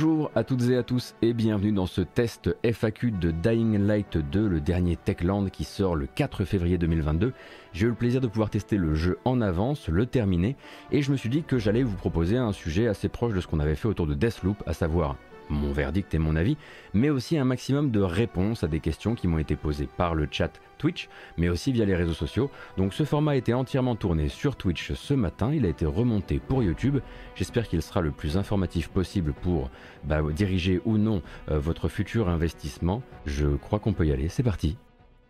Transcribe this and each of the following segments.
Bonjour à toutes et à tous et bienvenue dans ce test FAQ de Dying Light 2, le dernier Techland qui sort le 4 février 2022. J'ai eu le plaisir de pouvoir tester le jeu en avance, le terminer, et je me suis dit que j'allais vous proposer un sujet assez proche de ce qu'on avait fait autour de Deathloop, à savoir mon verdict et mon avis, mais aussi un maximum de réponses à des questions qui m'ont été posées par le chat Twitch, mais aussi via les réseaux sociaux. Donc ce format a été entièrement tourné sur Twitch ce matin, il a été remonté pour YouTube. J'espère qu'il sera le plus informatif possible pour bah, diriger ou non euh, votre futur investissement. Je crois qu'on peut y aller, c'est parti.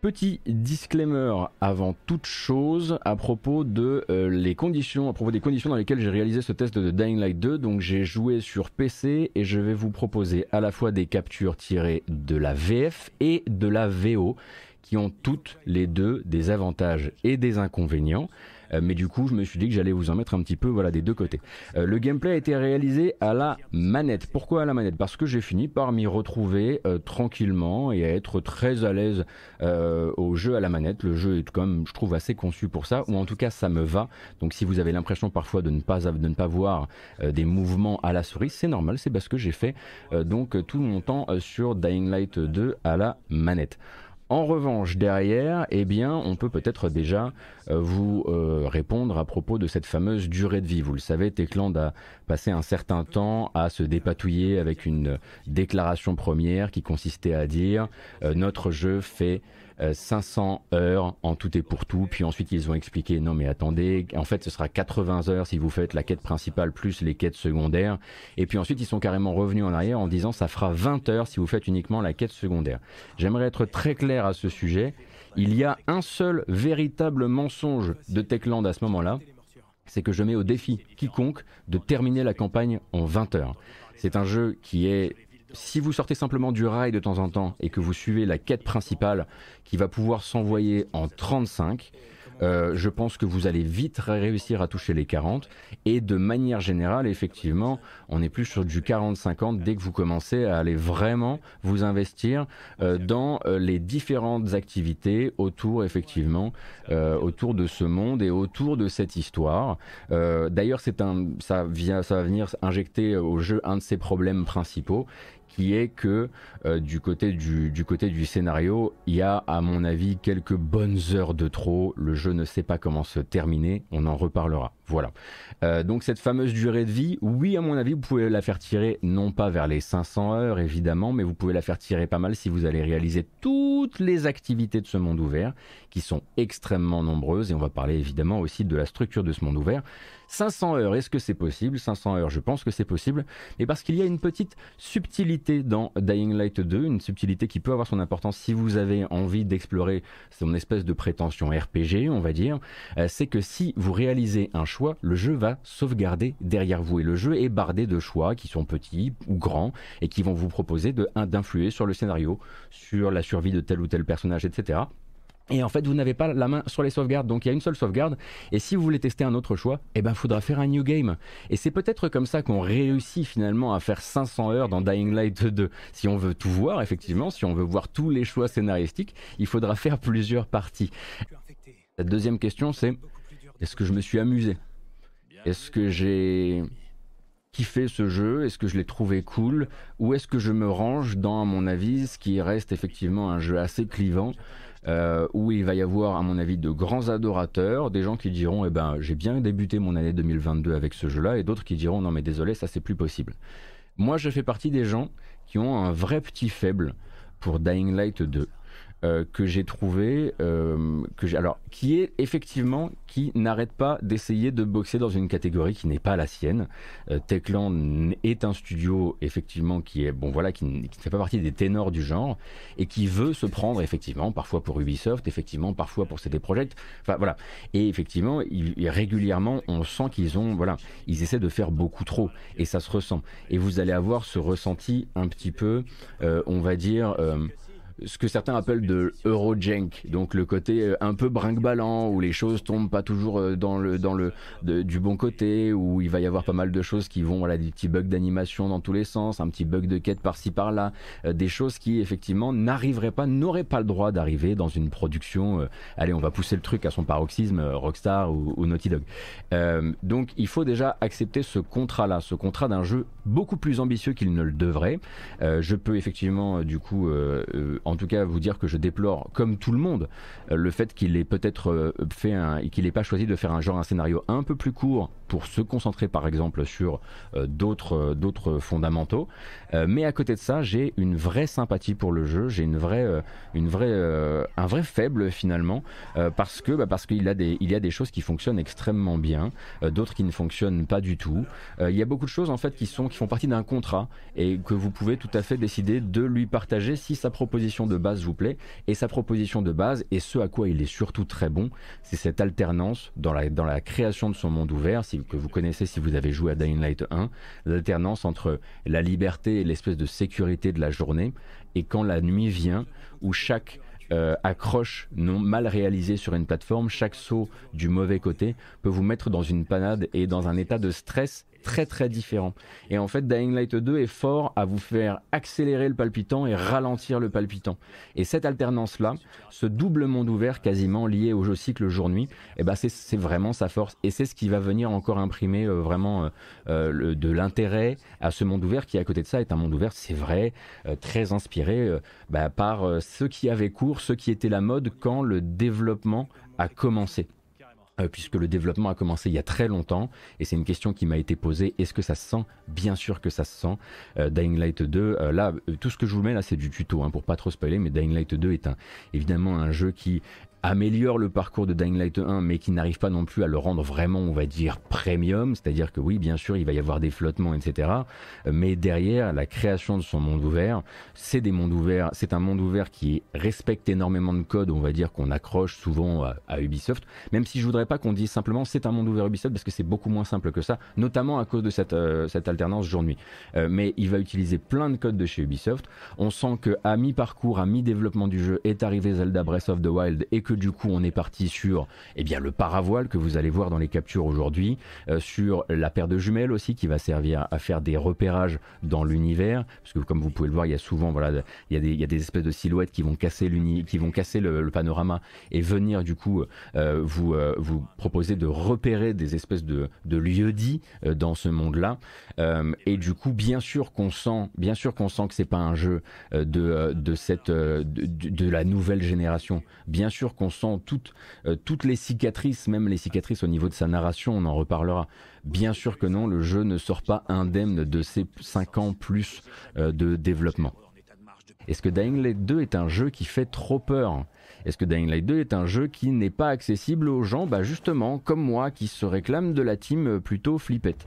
Petit disclaimer avant toute chose à propos de euh, les conditions, à propos des conditions dans lesquelles j'ai réalisé ce test de Dying Light 2. Donc j'ai joué sur PC et je vais vous proposer à la fois des captures tirées de la VF et de la VO qui ont toutes les deux des avantages et des inconvénients. Euh, mais du coup, je me suis dit que j'allais vous en mettre un petit peu voilà, des deux côtés. Euh, le gameplay a été réalisé à la manette. Pourquoi à la manette? Parce que j'ai fini par m'y retrouver euh, tranquillement et être très à l'aise au jeu à la manette. Le jeu est comme je trouve assez conçu pour ça, ou en tout cas ça me va. Donc si vous avez l'impression parfois de ne pas, de ne pas voir des mouvements à la souris, c'est normal, c'est parce que j'ai fait donc tout mon temps sur Dying Light 2 à la manette. En revanche, derrière, eh bien, on peut peut-être déjà euh, vous euh, répondre à propos de cette fameuse durée de vie. Vous le savez, Techland a passé un certain temps à se dépatouiller avec une déclaration première qui consistait à dire euh, notre jeu fait 500 euh, heures en tout et pour tout. Puis ensuite, ils ont expliqué non, mais attendez, en fait, ce sera 80 heures si vous faites la quête principale plus les quêtes secondaires. Et puis ensuite, ils sont carrément revenus en arrière en disant ça fera 20 heures si vous faites uniquement la quête secondaire. J'aimerais être très clair à ce sujet. Il y a un seul véritable mensonge de Techland à ce moment-là, c'est que je mets au défi quiconque de terminer la campagne en 20 heures. C'est un jeu qui est si vous sortez simplement du rail de temps en temps et que vous suivez la quête principale qui va pouvoir s'envoyer en 35, euh, je pense que vous allez vite réussir à toucher les 40. Et de manière générale, effectivement, on est plus sur du 40-50 dès que vous commencez à aller vraiment vous investir euh, dans euh, les différentes activités autour, effectivement, autour de ce monde et autour de cette histoire. D'ailleurs, ça ça va venir injecter au jeu un de ses problèmes principaux, qui est que euh, du, côté du, scénario, il y a à mon avis quelques bonnes heures de trop. Le jeu ne sait pas comment se terminer, on en reparlera. Voilà. Euh, donc cette fameuse durée de vie, oui à mon avis, vous pouvez la faire tirer non pas vers les 500 heures évidemment, mais vous pouvez la faire tirer pas mal si vous allez réaliser toutes les activités de ce monde ouvert, qui sont extrêmement nombreuses, et on va parler évidemment aussi de la structure de ce monde ouvert. 500 heures, est-ce que c'est possible? 500 heures, je pense que c'est possible, mais parce qu'il y a une petite subtilité dans Dying Light 2, une subtilité qui peut avoir son importance si vous avez envie d'explorer son espèce de prétention RPG, on va dire, euh, c'est que si vous réalisez un choix, le jeu va sauvegarder derrière vous, et le jeu est bardé de choix qui sont petits ou grands, et qui vont vous proposer d'influer sur le scénario, sur la survie de tel ou tel personnage, etc. Et en fait, vous n'avez pas la main sur les sauvegardes, donc il y a une seule sauvegarde. Et si vous voulez tester un autre choix, eh ben, faudra faire un new game. Et c'est peut-être comme ça qu'on réussit finalement à faire 500 heures dans Dying Light 2. Si on veut tout voir, effectivement, si on veut voir tous les choix scénaristiques, il faudra faire plusieurs parties. La deuxième question, c'est est-ce que je me suis amusé? Est-ce que j'ai kiffé ce jeu? Est-ce que je l'ai trouvé cool? Ou est-ce que je me range dans, mon avis, ce qui reste effectivement un jeu assez clivant? Euh, où il va y avoir, à mon avis, de grands adorateurs, des gens qui diront, eh ben, j'ai bien débuté mon année 2022 avec ce jeu-là, et d'autres qui diront, non mais désolé, ça c'est plus possible. Moi, je fais partie des gens qui ont un vrai petit faible pour Dying Light 2. Euh, que j'ai trouvé, euh, que alors qui est effectivement qui n'arrête pas d'essayer de boxer dans une catégorie qui n'est pas la sienne. Euh, Techland est un studio effectivement qui est bon voilà qui, ne fait pas partie des ténors du genre et qui veut se prendre effectivement parfois pour Ubisoft, effectivement parfois pour CD Projekt, enfin voilà. Et effectivement, régulièrement on sent qu'ils ont voilà, ils essaient de faire beaucoup trop et ça se ressent. Et vous allez avoir ce ressenti un petit peu, on va dire ce que certains appellent de Eurojank, donc le côté euh, un peu brinque-ballant où les choses tombent pas toujours euh, dans le dans le du bon côté, où il va y avoir pas mal de choses qui vont voilà des petits bugs d'animation dans tous les sens, un petit bug de quête par-ci par-là, euh, des choses qui effectivement n'arriveraient pas, n'auraient pas le droit d'arriver dans une production. allez, on va pousser le truc à son paroxysme, Rockstar ou, ou Naughty Dog. donc il faut déjà accepter ce contrat-là, ce contrat d'un jeu beaucoup plus ambitieux qu'il ne le devrait. je peux effectivement du coup en tout cas vous dire que je déplore, comme tout le monde, euh, le fait qu'il ait peut-être euh, fait un, qu'il n'ait pas choisi de faire un genre, un scénario un peu plus court pour se concentrer par exemple sur euh, d'autres fondamentaux. mais à côté de ça, j'ai une vraie sympathie pour le jeu, j'ai une vraie une vraie un vrai faible finalement parce que bah, parce qu'il a des il y a des choses qui fonctionnent extrêmement bien, d'autres qui ne fonctionnent pas du tout. il y a beaucoup de choses en fait qui sont qui font partie d'un contrat et que vous pouvez tout à fait décider de lui partager si sa proposition de base vous plaît. Et sa proposition de base, et ce à quoi il est surtout très bon, c'est cette alternance dans la, dans la création de son monde ouvert, si, que vous connaissez si vous avez joué à Dying Light 1, l'alternance entre la liberté et l'espèce de sécurité de la journée, et quand la nuit vient, où chaque euh, accroche non mal réalisé sur une plateforme, chaque saut du mauvais côté peut vous mettre dans une panade et dans un état de stress très très différent. Et en fait, Dying Light 2 est fort à vous faire accélérer le palpitant et ralentir le palpitant. Et cette alternance-là, ce double monde ouvert quasiment lié au jeu cycle jour-nuit, eh ben c'est vraiment sa force. Et c'est ce qui va venir encore imprimer euh, vraiment euh, euh, de l'intérêt à ce monde ouvert qui, à côté de ça, est un monde ouvert, c'est vrai, très inspiré bah, par ceux qui avaient cours, ceux qui étaient la mode quand le développement a commencé. Euh, puisque le développement a commencé il y a très longtemps, et c'est une question qui m'a été posée, est-ce que ça se sent? Bien sûr que ça se sent. Euh, Dying Light 2, euh, là, tout ce que je vous mets là, c'est du tuto, hein, pour pas trop spoiler, mais Dying Light 2 est un, évidemment un jeu qui améliore le parcours de Dying Light 1 mais qui n'arrive pas non plus à le rendre vraiment on va dire premium. C'est à dire que oui bien sûr il va y avoir des flottements etc mais derrière la création de son monde ouvert c'est des mondes ouverts c'est un monde ouvert qui respecte énormément de codes on va dire qu'on accroche souvent à, Ubisoft. Même si je voudrais pas qu'on dise simplement c'est un monde ouvert Ubisoft parce que c'est beaucoup moins simple que ça notamment à cause de cette, euh, cette alternance jour-nuit. Euh, mais il va utiliser plein de codes de chez Ubisoft. On sent que à mi-parcours à mi-développement du jeu est arrivé Zelda Breath of the Wild et que que du coup on est parti sur eh bien, le paravoile que vous allez voir dans les captures aujourd'hui, euh, sur la paire de jumelles aussi qui va servir à faire des repérages dans l'univers, parce que comme vous pouvez le voir, il y a souvent voilà, il y a des, il y a des espèces de silhouettes qui vont casser qui vont casser le, panorama et venir du coup euh, vous euh, vous proposer de repérer des espèces de, de lieux dits dans ce monde-là. et du coup, bien sûr qu'on sent, bien sûr qu'on sent que c'est pas un jeu de, de cette de la nouvelle génération. Bien sûr qu'on sent toutes, euh, toutes les cicatrices, même les cicatrices au niveau de sa narration, on en reparlera. Bien sûr que non, le jeu ne sort pas indemne de ces 5 ans plus euh, de développement. Est-ce que Dying Light 2 est un jeu qui fait trop peur? Est-ce que Dying Light 2 est un jeu qui n'est pas accessible aux gens, bah justement, comme moi, qui se réclament de la team euh, plutôt flippette?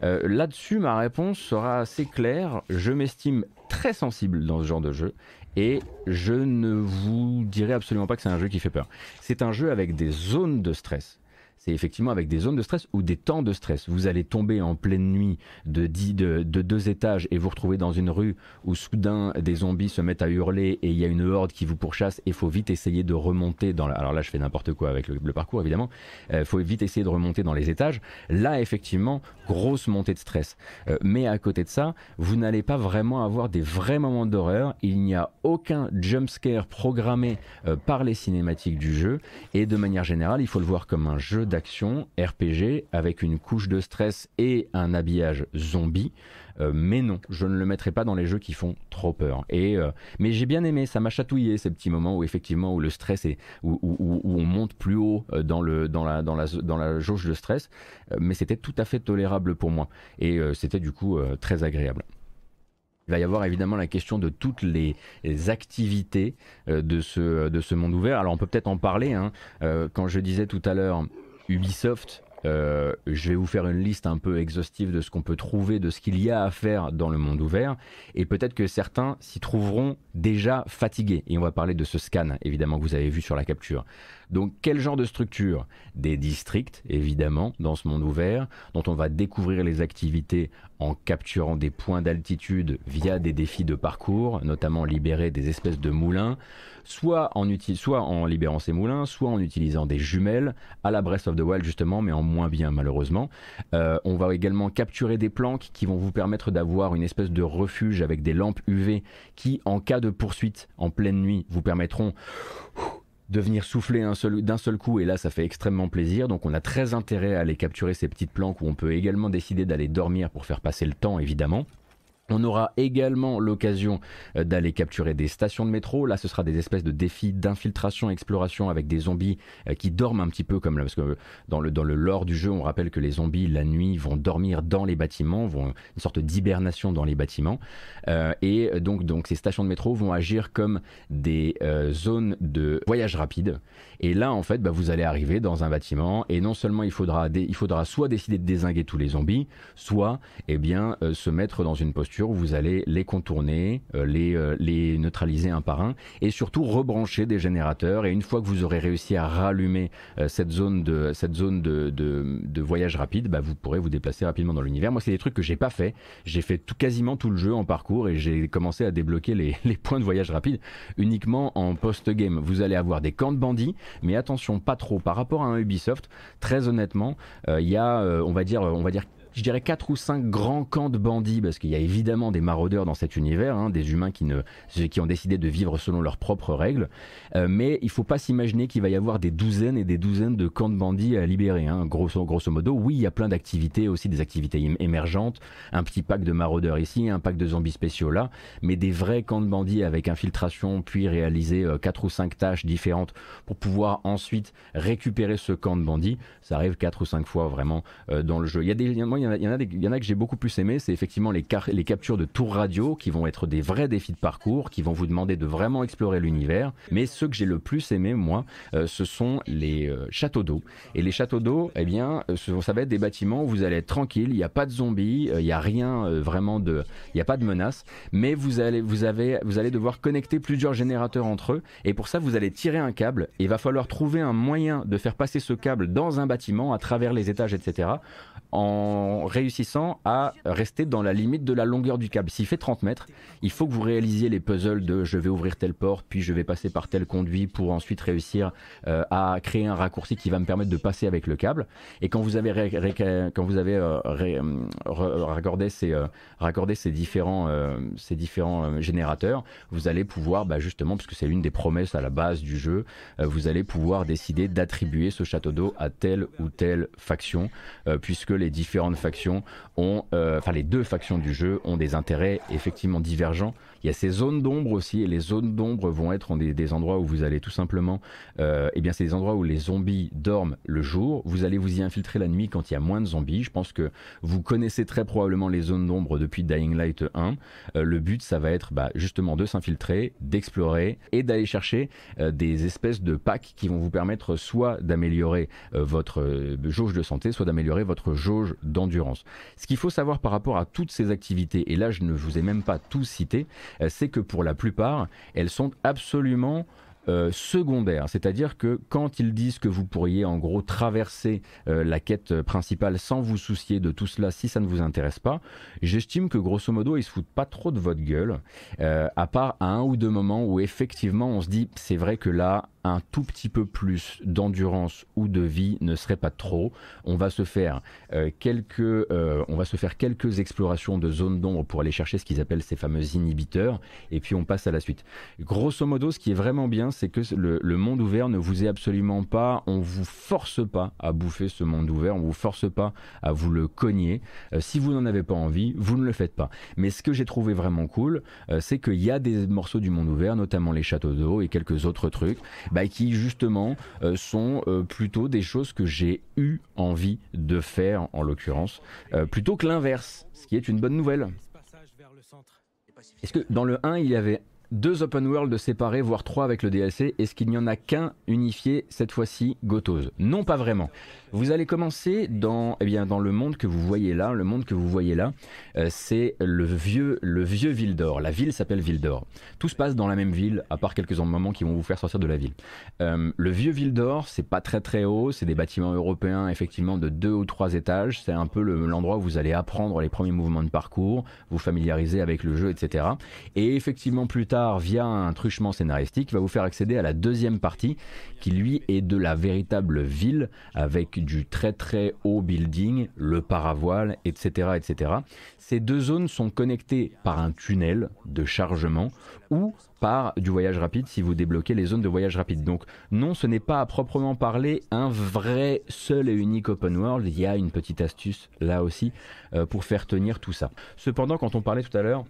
Là-dessus, ma réponse sera assez claire. Je m'estime très sensible dans ce genre de jeu et je ne vous dirai absolument pas que c'est un jeu qui fait peur. C'est un jeu avec des zones de stress c'est effectivement avec des zones de stress ou des temps de stress. Vous allez tomber en pleine nuit de, de, deux étages et vous retrouver dans une rue où soudain des zombies se mettent à hurler et il y a une horde qui vous pourchasse et il faut vite essayer de remonter dans. Alors là je fais n'importe quoi avec le, parcours évidemment. Il euh, faut vite essayer de remonter dans les étages. Là effectivement, grosse montée de stress. Euh, mais à côté de ça, vous n'allez pas vraiment avoir des vrais moments d'horreur. Il n'y a aucun jump scare programmé euh, par les cinématiques du jeu et de manière générale, il faut le voir comme un jeu d'action RPG avec une couche de stress et un habillage zombie. Euh, mais non, je ne le mettrai pas dans les jeux qui font trop peur. Et euh, mais j'ai bien aimé, ça m'a chatouillé ces petits moments où effectivement où le stress est où, on monte plus haut euh, dans le dans la dans la dans la jauge de stress, mais c'était tout à fait tolérable pour moi et c'était du coup très agréable. Il va y avoir évidemment la question de toutes les, activités de, ce, de ce monde ouvert. Alors on peut peut-être en parler. Hein. quand je disais tout à l'heure Ubisoft euh, je vais vous faire une liste un peu exhaustive de ce qu'on peut trouver, de ce qu'il y a à faire dans le monde ouvert, et peut-être que certains s'y trouveront déjà fatigués. Et on va parler de ce scan, évidemment, que vous avez vu sur la capture. Donc quel genre de structure? Des districts, évidemment, dans ce monde ouvert, dont on va découvrir les activités en capturant des points d'altitude via des défis de parcours, notamment libérer des espèces de moulins, soit en, libérant ces moulins, soit en utilisant des jumelles, à la Breath of the Wild justement, mais en moins bien malheureusement. Euh, on va également capturer des planques qui vont vous permettre d'avoir une espèce de refuge avec des lampes UV qui, en cas de poursuite en pleine nuit, vous permettront de venir souffler d'un seul coup et là ça fait extrêmement plaisir. Donc on a très intérêt à aller capturer ces petites planques où on peut également décider d'aller dormir pour faire passer le temps évidemment on aura également l'occasion euh, d'aller capturer des stations de métro. Là, ce sera des espèces de défis d'infiltration, exploration avec des zombies euh, qui dorment un petit peu comme là, parce que dans le, dans le lore du jeu, on rappelle que les zombies, la nuit, vont dormir dans les bâtiments, vont une sorte d'hibernation dans les bâtiments. Euh, et donc, donc, ces stations de métro vont agir comme des zones de voyage rapide. Et là, en fait, bah, vous allez arriver dans un bâtiment et non seulement il faudra, il faudra soit décider de désinguer tous les zombies, soit eh bien, se mettre dans une posture où vous allez les contourner, euh, les, euh, les neutraliser un par un et surtout rebrancher des générateurs. Et une fois que vous aurez réussi à rallumer euh, cette zone de, cette zone de, de, voyage rapide, bah, vous pourrez vous déplacer rapidement dans l'univers. Moi, c'est des trucs que j'ai pas fait. J'ai fait tout, quasiment tout le jeu en parcours et j'ai commencé à débloquer les, les points de voyage rapide uniquement en post-game. Vous allez avoir des camps de bandits, mais attention, pas trop. Par rapport à un Ubisoft, très honnêtement, il y a, on va dire, on va dire je dirais quatre ou cinq grands camps de bandits, parce qu'il y a évidemment des maraudeurs dans cet univers, hein, des humains qui, ont décidé de vivre selon leurs propres règles. Euh, mais il ne faut pas s'imaginer qu'il va y avoir des douzaines et des douzaines de camps de bandits à libérer. Hein. Grosso, grosso modo, oui, il y a plein d'activités, aussi des activités émergentes, un petit pack de maraudeurs ici, un pack de zombies spéciaux là, mais des vrais camps de bandits avec infiltration, puis réaliser euh, quatre ou cinq tâches différentes pour pouvoir ensuite récupérer ce camp de bandits, ça arrive quatre ou cinq fois vraiment euh, dans le jeu. Il y a des, il y, en a, que j'ai beaucoup plus aimé, c'est effectivement les, les captures de tours radio qui vont être des vrais défis de parcours, qui vont vous demander de vraiment explorer l'univers. Mais ceux que j'ai le plus aimé, moi, euh, ce sont les euh, châteaux d'eau. Et les châteaux d'eau, eh bien, euh, ça va être des bâtiments où vous allez être tranquille, il n'y a pas de zombies, il n'y a rien vraiment de, il n'y a pas de menace, mais vous allez, vous avez, vous allez devoir connecter plusieurs générateurs entre eux. Et pour ça, vous allez tirer un câble. Et il va falloir trouver un moyen de faire passer ce câble dans un bâtiment à travers les étages, etc en réussissant à rester dans la limite de la longueur du câble. S'il fait 30 mètres, il faut que vous réalisiez les puzzles de je vais ouvrir telle porte, puis je vais passer par tel conduit pour ensuite réussir euh, à créer un raccourci qui va me permettre de passer avec le câble. Et quand vous avez, quand vous avez euh, raccordé, ces, euh, ces différents, ces différents générateurs, vous allez pouvoir, bah, justement, parce que c'est l'une des promesses à la base du jeu, vous allez pouvoir décider d'attribuer ce château d'eau à telle ou telle faction, puisque les différentes factions ont, euh, enfin les deux factions du jeu ont des intérêts effectivement divergents il y a ces zones d'ombre aussi, et les zones d'ombre vont être des, endroits où vous allez tout simplement, euh, eh bien c'est des endroits où les zombies dorment le jour. Vous allez vous y infiltrer la nuit quand il y a moins de zombies. Je pense que vous connaissez très probablement les zones d'ombre depuis Dying Light 1. Euh, le but, ça va être bah, justement de s'infiltrer, d'explorer et d'aller chercher euh, des espèces de packs qui vont vous permettre soit d'améliorer euh, votre jauge de santé, soit d'améliorer votre jauge d'endurance. Ce qu'il faut savoir par rapport à toutes ces activités, et là je ne vous ai même pas tout cité, c'est que pour la plupart, elles sont absolument euh, secondaires. C'est-à-dire que quand ils disent que vous pourriez en gros traverser euh, la quête principale sans vous soucier de tout cela si ça ne vous intéresse pas, j'estime que grosso modo ils se foutent pas trop de votre gueule, à part à un ou deux moments où effectivement on se dit c'est vrai que là un tout petit peu plus d'endurance ou de vie ne serait pas trop. On va se faire euh, quelques, euh, on va se faire quelques explorations de zones d'ombre pour aller chercher ce qu'ils appellent ces fameux inhibiteurs, et puis on passe à la suite. Grosso modo, ce qui est vraiment bien, c'est que le, monde ouvert ne vous est absolument pas, on vous force pas à bouffer ce monde ouvert, on vous force pas à vous le cogner. Euh, si vous n'en avez pas envie, vous ne le faites pas. Mais ce que j'ai trouvé vraiment cool, c'est qu'il y a des morceaux du monde ouvert, notamment les châteaux d'eau et quelques autres trucs. Qui justement euh, sont euh, plutôt des choses que j'ai eu envie de faire en l'occurrence, euh, plutôt que l'inverse, ce qui est une bonne nouvelle. Est-ce que dans le 1 il y avait deux open world séparés, voire trois avec le DLC. Est-ce qu'il n'y en a qu'un unifié cette fois-ci, Gotos? Non, pas vraiment. Vous allez commencer dans, eh bien, dans le monde que vous voyez là. Le monde que vous voyez là, euh, c'est le vieux, le vieux ville d'or. La ville s'appelle Ville d'or. Tout se passe dans la même ville, à part quelques moments qui vont vous faire sortir de la ville. Euh, le vieux ville d'or, c'est pas très très haut. C'est des bâtiments européens, effectivement, de deux ou trois étages. C'est un peu l'endroit où vous allez apprendre les premiers mouvements de parcours, vous familiariser avec le jeu, etc. Et effectivement, plus tard, via un truchement scénaristique, va vous faire accéder à la deuxième partie, qui lui est de la véritable ville avec du très très haut building, le paravoile, etc., etc. Ces deux zones sont connectées par un tunnel de chargement ou par du voyage rapide si vous débloquez les zones de voyage rapide. Donc non, ce n'est pas à proprement parler un vrai seul et unique open world. Il y a une petite astuce là aussi euh, pour faire tenir tout ça. Cependant, quand on parlait tout à l'heure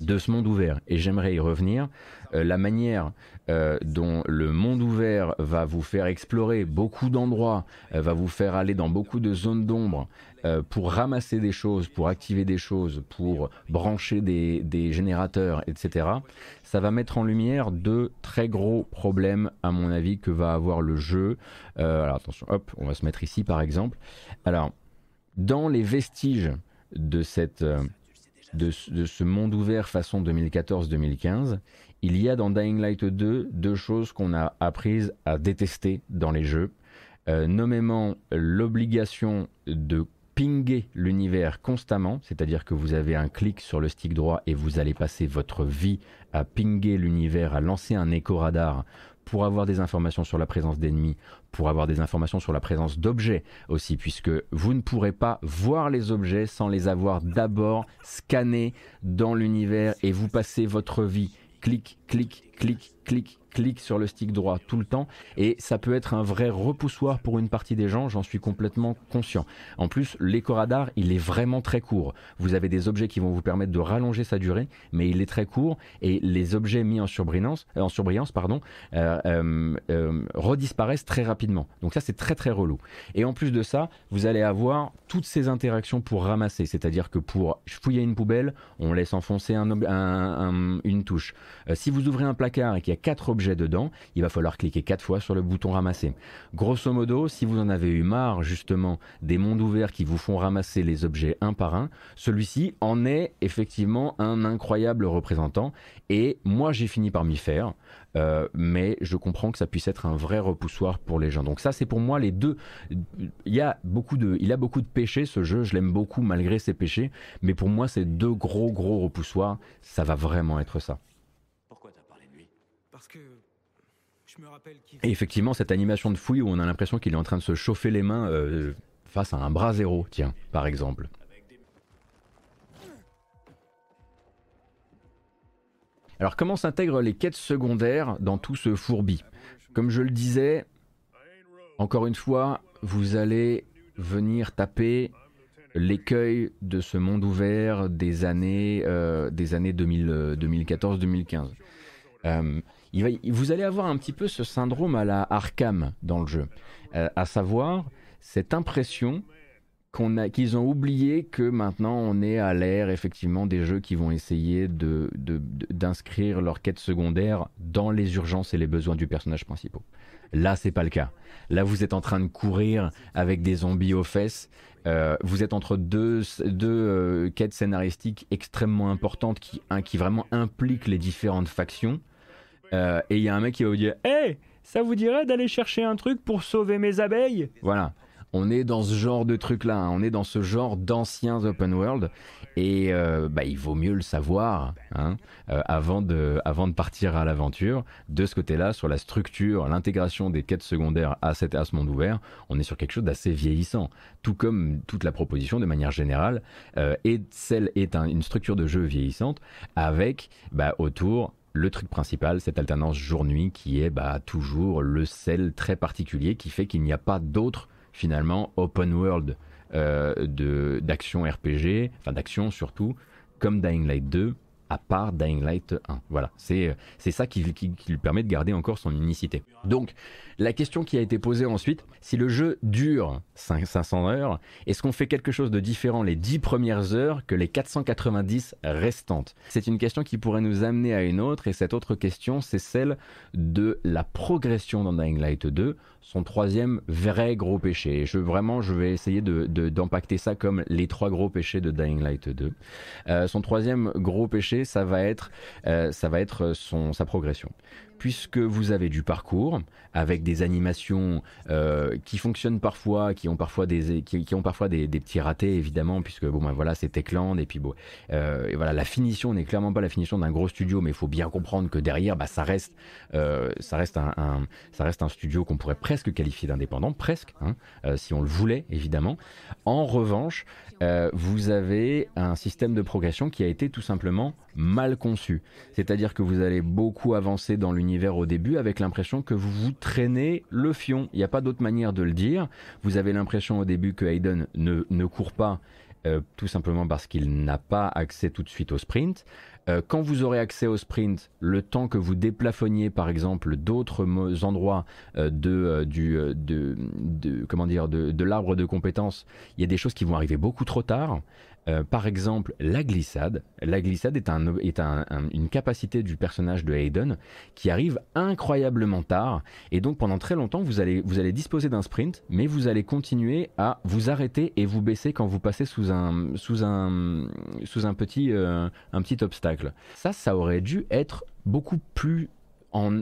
de ce monde ouvert, et j'aimerais y revenir, euh, la manière euh, dont le monde ouvert va vous faire explorer beaucoup d'endroits, euh, va vous faire aller dans beaucoup de zones d'ombre pour ramasser des choses, pour activer des choses, pour brancher des, des, générateurs, etc. Ça va mettre en lumière deux très gros problèmes, à mon avis, que va avoir le jeu. alors attention, hop, on va se mettre ici par exemple. Alors, dans les vestiges de cette de, ce monde ouvert façon 2014-2015, il y a dans Dying Light 2 deux choses qu'on a apprises à détester dans les jeux, euh, nommément l'obligation de pinguer l'univers constamment, c'est-à-dire que vous avez un clic sur le stick droit et vous allez passer votre vie à pinguer l'univers, à lancer un écho radar pour avoir des informations sur la présence d'ennemis, pour avoir des informations sur la présence d'objets aussi, puisque vous ne pourrez pas voir les objets sans les avoir d'abord scannés dans l'univers et vous passez votre vie. Clic, clic, clic, clic, clic sur le stick droit tout le temps et ça peut être un vrai repoussoir pour une partie des gens, j'en suis complètement conscient. En plus, l'éco-radar, il est vraiment très court. Vous avez des objets qui vont vous permettre de rallonger sa durée, mais il est très court et les objets mis en surbrillance, euh, pardon, euh, euh, redisparaissent très rapidement. Donc ça, c'est très très relou. Et en plus de ça, vous allez avoir toutes ces interactions pour ramasser, c'est-à-dire que pour fouiller une poubelle, on laisse enfoncer un, une touche. si vous ouvrez un placard et qu'il y a quatre objets dedans, il va falloir cliquer quatre fois sur le bouton ramasser. Grosso modo, si vous en avez eu marre justement des mondes ouverts qui vous font ramasser les objets un par un, celui-ci en est effectivement un incroyable représentant et moi j'ai fini par m'y faire. Euh, mais je comprends que ça puisse être un vrai repoussoir pour les gens. Donc ça, c'est pour moi les deux. Il y a beaucoup de, il a beaucoup de péchés ce jeu. Je l'aime beaucoup malgré ses péchés, mais pour moi, c'est deux gros gros repoussoirs. Ça va vraiment être ça. Et effectivement, cette animation de fouille où on a l'impression qu'il est en train de se chauffer les mains euh, face à un bras zéro, tiens, par exemple. Alors comment s'intègrent les quêtes secondaires dans tout ce fourbi? Comme je le disais, encore une fois, vous allez venir taper l'écueil de ce monde ouvert des années, euh, des années 2014-2015 vous allez avoir un petit peu ce syndrome à la Arkham dans le jeu, euh, à savoir cette impression qu'on a, qu'ils ont oublié que maintenant on est à l'ère effectivement des jeux qui vont essayer de, d'inscrire leur quête secondaire dans les urgences et les besoins du personnage principal. Là, c'est pas le cas. Là, vous êtes en train de courir avec des zombies aux fesses. Euh, vous êtes entre deux, deux euh, quêtes scénaristiques extrêmement importantes qui, qui vraiment impliquent les différentes factions. Euh, et il y a un mec qui va vous dire Hé, ça vous dirait d'aller chercher un truc pour sauver mes abeilles? Voilà. On est dans ce genre de truc-là, hein. on est dans ce genre d'anciens open world, et euh, bah, il vaut mieux le savoir hein, euh, avant, de, avant de partir à l'aventure. De ce côté-là, sur la structure, l'intégration des quêtes secondaires à, cette, à ce monde ouvert, on est sur quelque chose d'assez vieillissant. Tout comme toute la proposition, de manière générale, et celle est une structure de jeu vieillissante, avec bah, autour le truc principal, cette alternance jour-nuit qui est bah, toujours le sel très particulier qui fait qu'il n'y a pas d'autres finalement open world euh, d'action RPG, enfin d'action surtout, comme Dying Light 2 à part Dying Light 1. Voilà, c'est ça qui, qui, lui permet de garder encore son unicité. Donc, la question qui a été posée ensuite, si le jeu dure 500 heures, est-ce qu'on fait quelque chose de différent les 10 premières heures que les 490 restantes? C'est une question qui pourrait nous amener à une autre, et cette autre question, c'est celle de la progression dans Dying Light 2, son troisième vrai gros péché. Et vraiment, je vais essayer d'empacter de, ça comme les trois gros péchés de Dying Light 2. Euh, son troisième gros péché, ça va être, euh, sa progression puisque vous avez du parcours avec des animations euh, qui fonctionnent parfois, qui ont parfois des qui, ont parfois des, petits ratés évidemment, puisque bon ben voilà c'est Techland et puis bon euh, et voilà la finition n'est clairement pas la finition d'un gros studio, mais il faut bien comprendre que derrière bah, ça reste euh, ça reste un, ça reste un studio qu'on pourrait presque qualifier d'indépendant, presque hein, si on le voulait évidemment. En revanche, vous avez un système de progression qui a été tout simplement mal conçu. C'est-à-dire que vous allez beaucoup avancer dans l'univers au début avec l'impression que vous vous traînez le fion. Il n'y a pas d'autre manière de le dire. Vous avez l'impression au début que Hayden ne, ne court pas euh, tout simplement parce qu'il n'a pas accès tout de suite au sprint. Euh, quand vous aurez accès au sprint, le temps que vous déplafonniez par exemple d'autres endroits euh, de, du, de, comment dire, de, l'arbre de compétences, il y a des choses qui vont arriver beaucoup trop tard. Euh, par exemple, la glissade. La glissade est, un, est une capacité du personnage de Hayden qui arrive incroyablement tard. Et donc, pendant très longtemps, vous allez, vous allez disposer d'un sprint, mais vous allez continuer à vous arrêter et vous baisser quand vous passez sous un, sous un, sous un, petit, euh, un petit obstacle. Ça, ça aurait dû être beaucoup plus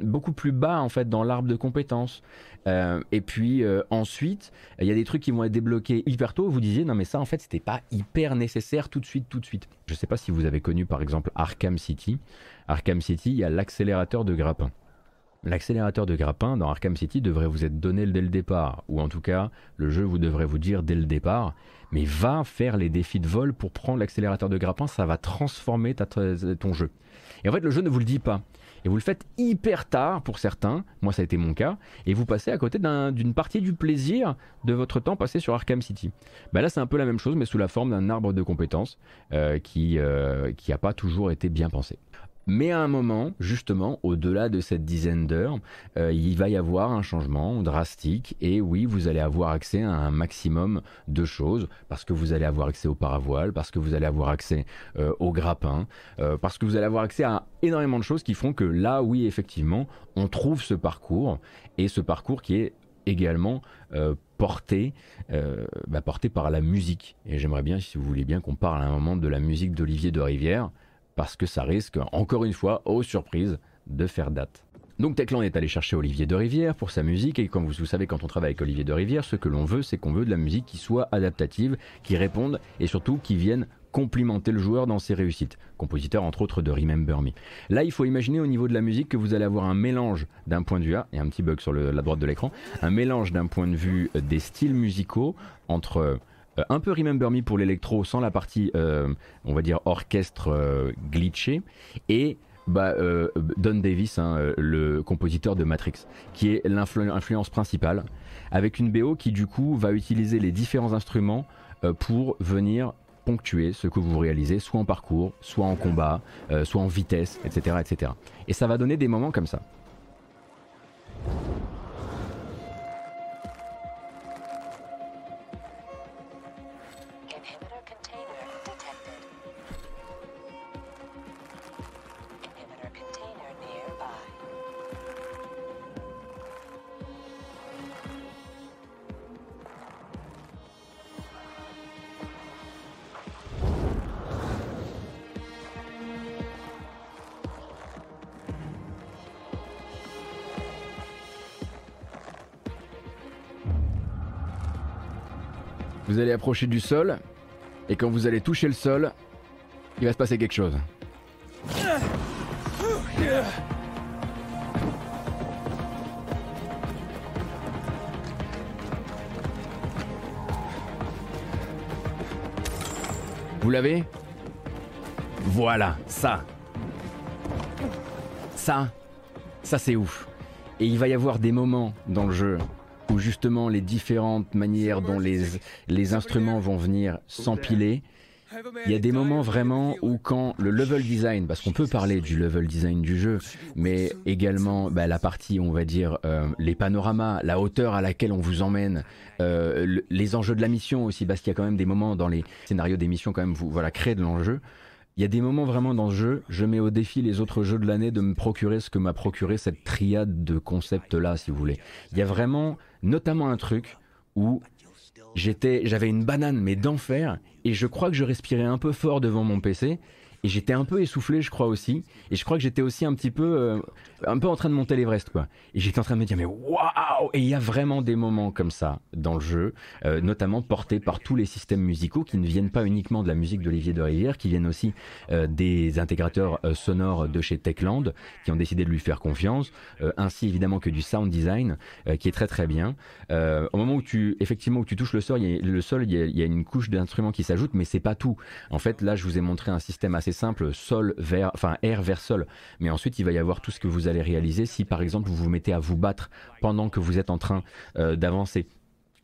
beaucoup plus bas en fait dans l'arbre de compétences. Euh, et puis euh, ensuite, il y a des trucs qui vont être débloqués hyper tôt. Vous disiez non mais ça en fait c'était pas hyper nécessaire tout de suite, tout de suite. Je sais pas si vous avez connu par exemple Arkham City. Arkham City, il y a l'accélérateur de grappin. L'accélérateur de grappin dans Arkham City devrait vous être donné dès le départ, ou en tout cas, le jeu vous devrait vous dire dès le départ, mais va faire les défis de vol pour prendre l'accélérateur de grappin, ça va transformer ton jeu. Et en fait, le jeu ne vous le dit pas et vous le faites hyper tard pour certains, moi ça a été mon cas, et vous passez à côté d'une partie du plaisir de votre temps passé sur Arkham City. Bah là c'est un peu la même chose mais sous la forme d'un arbre de compétences euh, qui n'a euh, pas toujours été bien pensé. Mais à un moment, justement, au-delà de cette dizaine d'heures, euh, il va y avoir un changement drastique et oui, vous allez avoir accès à un maximum de choses parce que vous allez avoir accès au paravoile, parce que vous allez avoir accès euh, au grappin, euh, parce que vous allez avoir accès à énormément de choses qui font que là, oui, effectivement, on trouve ce parcours et ce parcours qui est également porté, bah, porté par la musique. Et j'aimerais bien, si vous voulez bien, qu'on parle à un moment de la musique d'Olivier de Rivière parce que ça risque, encore une fois, aux surprises, de faire date. Donc Techland est allé chercher Olivier de Rivière pour sa musique et comme vous, savez quand on travaille avec Olivier de Rivière, ce que l'on veut c'est qu'on veut de la musique qui soit adaptative, qui réponde et surtout qui vienne complimenter le joueur dans ses réussites. Compositeur entre autres de Remember Me. Là il faut imaginer au niveau de la musique que vous allez avoir un mélange d'un point de vue, A, et un petit bug sur la droite de l'écran, un mélange d'un point de vue des styles musicaux entre euh, un peu Remember Me pour l'électro sans la partie, euh, on va dire, orchestre euh, glitché. Et bah, Don Davis, hein, le compositeur de Matrix, qui est l'influence principale, avec une BO qui du coup va utiliser les différents instruments pour venir ponctuer ce que vous réalisez, soit en parcours, soit en combat, soit en vitesse, etc., etc. Et ça va donner des moments comme ça. Vous allez approcher du sol, et quand vous allez toucher le sol, il va se passer quelque chose. Vous l'avez? Voilà, ça. Ça, ça c'est ouf. Et il va y avoir des moments dans le jeu où justement les différentes manières dont les, les instruments vont venir s'empiler il y a des moments vraiment où quand le level design, parce qu'on peut parler du level design du jeu, mais également bah, la partie, on va dire, euh, les panoramas, la hauteur à laquelle on vous emmène, euh, les enjeux de la mission aussi, parce qu'il y a quand même des moments dans les scénarios des missions quand même, vous voilà, créer de l'enjeu. Il y a des moments vraiment dans ce jeu, je mets au défi les autres jeux de l'année de me procurer ce que m'a procuré cette triade de concepts là, si vous voulez. Il y a vraiment, notamment un truc où j'étais, j'avais une banane mais d'enfer et je crois que je respirais un peu fort devant mon PC et j'étais un peu essoufflé, je crois aussi. Et je crois que j'étais aussi un petit peu, euh, un peu en train de monter l'Everest, quoi. Et j'étais en train de me dire, mais waouh Et il y a vraiment des moments comme ça dans le jeu, euh, notamment portés par tous les systèmes musicaux qui ne viennent pas uniquement de la musique d'Olivier de Rivière, qui viennent aussi euh, des intégrateurs sonores de chez Techland, qui ont décidé de lui faire confiance, ainsi évidemment que du sound design, qui est très très bien. au moment où tu, effectivement, où tu touches le sol, il y a, il y a une couche d'instruments qui s'ajoute, mais c'est pas tout. En fait, là, je vous ai montré un système assez simple, sol vers, enfin air vers sol. Mais ensuite, il va y avoir tout ce que vous allez réaliser si par exemple vous vous mettez à vous battre pendant que vous êtes en train euh, d'avancer.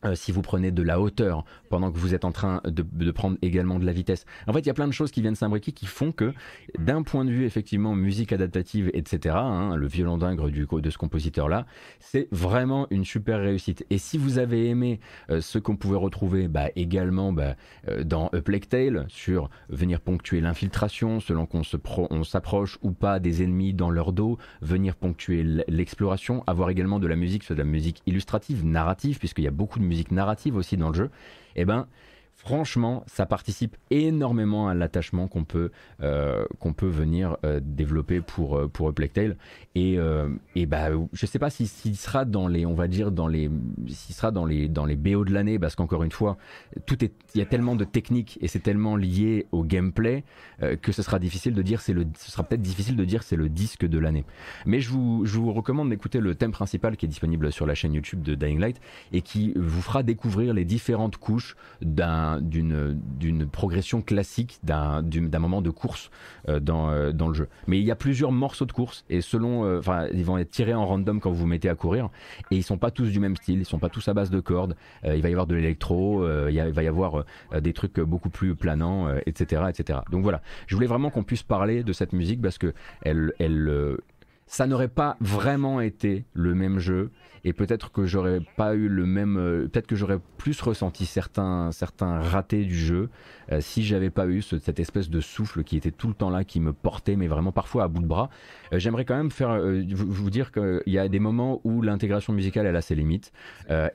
Euh, si vous prenez de la hauteur pendant que vous êtes en train de, prendre également de la vitesse. En fait, il y a plein de choses qui viennent s'imbriquer qui font que, d'un point de vue effectivement musique adaptative, etc., hein, le violon d'ingre du, de ce compositeur-là, c'est vraiment une super réussite. Et si vous avez aimé euh, ce qu'on pouvait retrouver bah, également bah, euh, dans A Plague Tale, sur venir ponctuer l'infiltration selon qu'on se on s'approche ou pas des ennemis dans leur dos, venir ponctuer l'exploration, avoir également de la musique, soit de la musique illustrative, narrative, puisqu'il y a beaucoup de musique narrative aussi dans le jeu, eh ben franchement, ça participe énormément à l'attachement qu'on peut, euh, peut venir euh, développer pour, euh, pour Plague. Et, et bah, je sais pas s'il sera dans les, on va dire, dans les, sera dans les, dans les BO de l'année, parce qu'encore une fois, tout il y a tellement de techniques et c'est tellement lié au gameplay que ce sera difficile de dire, le, ce sera peut-être difficile de dire c'est le disque de l'année. Mais je vous, je vous recommande d'écouter le thème principal qui est disponible sur la chaîne YouTube de Dying Light et qui vous fera découvrir les différentes couches d'un d'une progression classique d'un moment de course euh, dans, euh, dans le jeu. Mais il y a plusieurs morceaux de course et selon, euh, enfin, ils vont être tirés en random quand vous vous mettez à courir et ils sont pas tous du même style, ils sont pas tous à base de cordes. il va y avoir de l'électro, il, va y avoir des trucs beaucoup plus planants, etc., etc. Donc voilà, je voulais vraiment qu'on puisse parler de cette musique parce que elle, elle ça n'aurait pas vraiment été le même jeu et peut-être que j'aurais pas eu le même euh, peut-être que j'aurais plus ressenti certains certains ratés du jeu euh, si j'avais pas eu cette espèce de souffle qui était tout le temps là qui me portait mais vraiment parfois à bout de bras. Euh, j'aimerais quand même faire vous, vous, dire qu'il y a des moments où l'intégration musicale elle a ses limites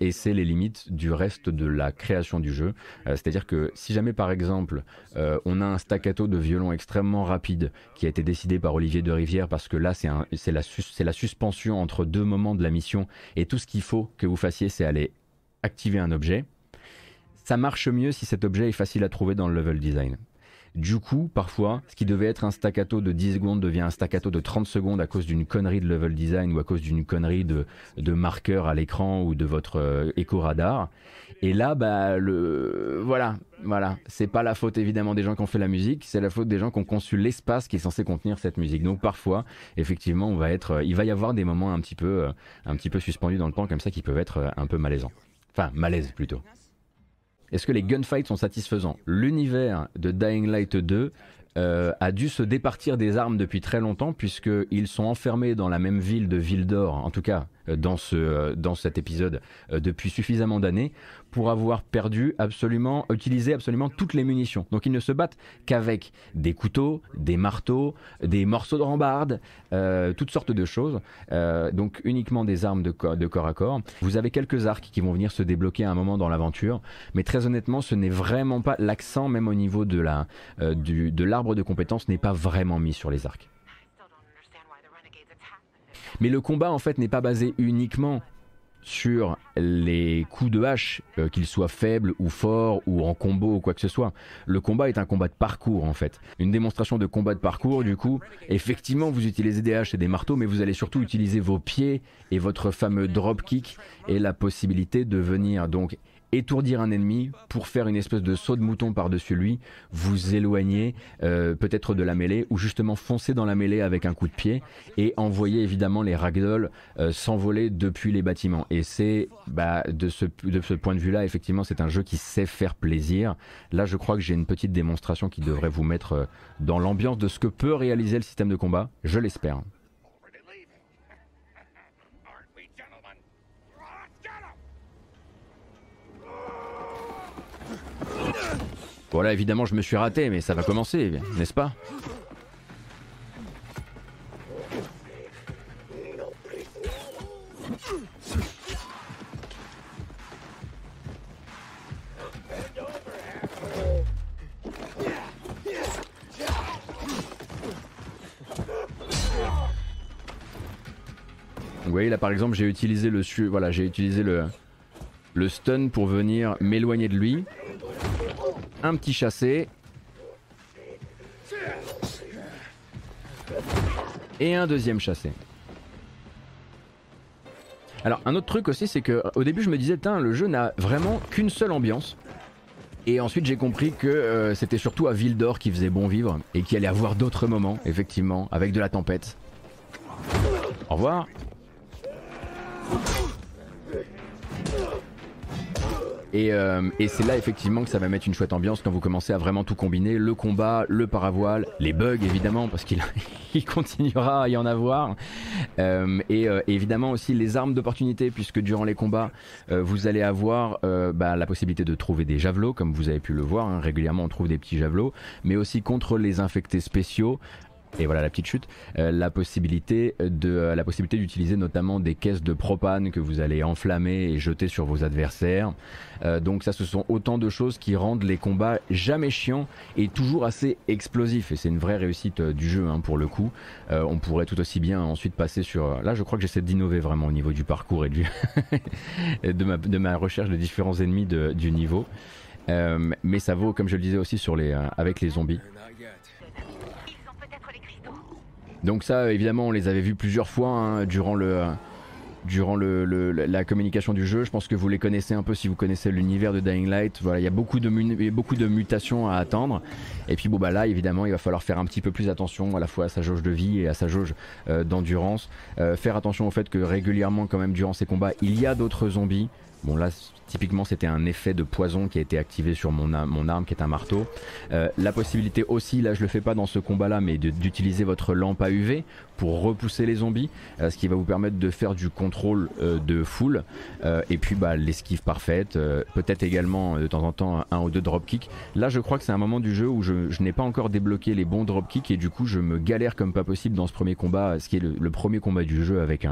et c'est les limites du reste de la création du jeu. C'est-à-dire que si jamais par exemple on a un staccato de violon extrêmement rapide qui a été décidé par Olivier de Rivière parce que là c'est c'est la, la suspension entre deux moments de la mission et tout ce qu'il faut que vous fassiez, c'est aller activer un objet. Ça marche mieux si cet objet est facile à trouver dans le level design. Du coup, parfois, ce qui devait être un staccato de 10 secondes devient un staccato de 30 secondes à cause d'une connerie de level design ou à cause d'une connerie de, marqueur à l'écran ou de votre euh, écho radar. Et là, bah, le, voilà, voilà, c'est pas la faute évidemment des gens qui ont fait la musique, c'est la faute des gens qui ont conçu l'espace qui est censé contenir cette musique. Donc parfois, effectivement, on va être, euh, il va y avoir des moments un petit peu, euh, un petit peu suspendus dans le temps comme ça qui peuvent être euh, un peu malaisants. Enfin, malaise plutôt. Est-ce que les gunfights sont satisfaisants? L'univers de Dying Light 2 a dû se départir des armes depuis très longtemps puisqu'ils sont enfermés dans la même ville de Ville d'Or, en tout cas euh, dans, ce, euh, dans cet épisode euh, depuis suffisamment d'années pour avoir perdu absolument, utilisé absolument toutes les munitions. Donc ils ne se battent qu'avec des couteaux, des marteaux, des morceaux de rambarde, toutes sortes de choses. donc uniquement des armes de, de corps à corps. Vous avez quelques arcs qui vont venir se débloquer à un moment dans l'aventure, mais très honnêtement, ce n'est vraiment pas l'accent, même au niveau de la de l'arbre de compétences, n'est pas vraiment mis sur les arcs. Mais le combat en fait n'est pas basé uniquement sur les coups de hache, euh, qu'ils soient faibles ou forts ou en combo ou quoi que ce soit. Le combat est un combat de parcours en fait. Une démonstration de combat de parcours du coup. Effectivement vous utilisez des haches et des marteaux mais vous allez surtout utiliser vos pieds et votre fameux drop kick et la possibilité de venir donc étourdir un ennemi pour faire une espèce de saut de mouton par-dessus lui, vous éloigner euh, peut-être de la mêlée ou justement foncer dans la mêlée avec un coup de pied et envoyer évidemment les ragdolls euh, s'envoler depuis les bâtiments. Et c'est bah, de, ce, point de vue-là, effectivement, c'est un jeu qui sait faire plaisir. Là, je crois que j'ai une petite démonstration qui devrait vous mettre euh, dans l'ambiance de ce que peut réaliser le système de combat. Je l'espère. Voilà, évidemment, je me suis raté, mais ça va commencer, n'est-ce pas Vous voyez là par exemple j'ai utilisé le voilà j'ai utilisé le le stun pour venir m'éloigner de lui un petit chassé. Et un deuxième chassé. Alors un autre truc aussi c'est que au début je me disais le jeu n'a vraiment qu'une seule ambiance. Et ensuite j'ai compris que euh, c'était surtout à Ville d'Or qui faisait bon vivre et qu'il allait avoir d'autres moments, effectivement, avec de la tempête. Au revoir. Euh, et, c'est là effectivement que ça va mettre une chouette ambiance quand vous commencez à vraiment tout combiner, le combat, le paravoile, les bugs évidemment parce qu'il continuera à y en avoir, euh, et euh, évidemment aussi les armes d'opportunité puisque durant les combats vous allez avoir bah, la possibilité de trouver des javelots comme vous avez pu le voir, hein. régulièrement on trouve des petits javelots, mais aussi contre les infectés spéciaux, et voilà la petite chute, euh, la possibilité de euh, la possibilité d'utiliser notamment des caisses de propane que vous allez enflammer et jeter sur vos adversaires. Euh, donc ça, ce sont autant de choses qui rendent les combats jamais chiants et toujours assez explosifs. Et c'est une vraie réussite du jeu hein, pour le coup. on pourrait tout aussi bien ensuite passer sur. Là, je crois que j'essaie d'innover vraiment au niveau du parcours et du de, ma, de ma recherche de différents ennemis de, du niveau. mais ça vaut, comme je le disais aussi, sur les, avec les zombies. Donc ça, évidemment, on les avait vus plusieurs fois hein, durant la communication du jeu. Je pense que vous les connaissez un peu si vous connaissez l'univers de Dying Light. Il y a beaucoup de, beaucoup de mutations à attendre. Et puis bon bah là, évidemment, il va falloir faire un petit peu plus attention à la fois à sa jauge de vie et à sa jauge euh, d'endurance. Euh, faire attention au fait que régulièrement, quand même, durant ces combats, il y a d'autres zombies. Bon là, typiquement, c'était un effet de poison qui a été activé sur mon, arme qui est un marteau. Euh, la possibilité aussi, là je le fais pas dans ce combat-là, mais d'utiliser votre lampe à UV pour repousser les zombies, euh, ce qui va vous permettre de faire du contrôle euh, de foule. et puis bah, l'esquive parfaite, peut-être également de temps en temps un, ou deux dropkicks. Là je crois que c'est un moment du jeu où je, n'ai pas encore débloqué les bons dropkicks et du coup je me galère comme pas possible dans ce premier combat, ce qui est le, premier combat du jeu avec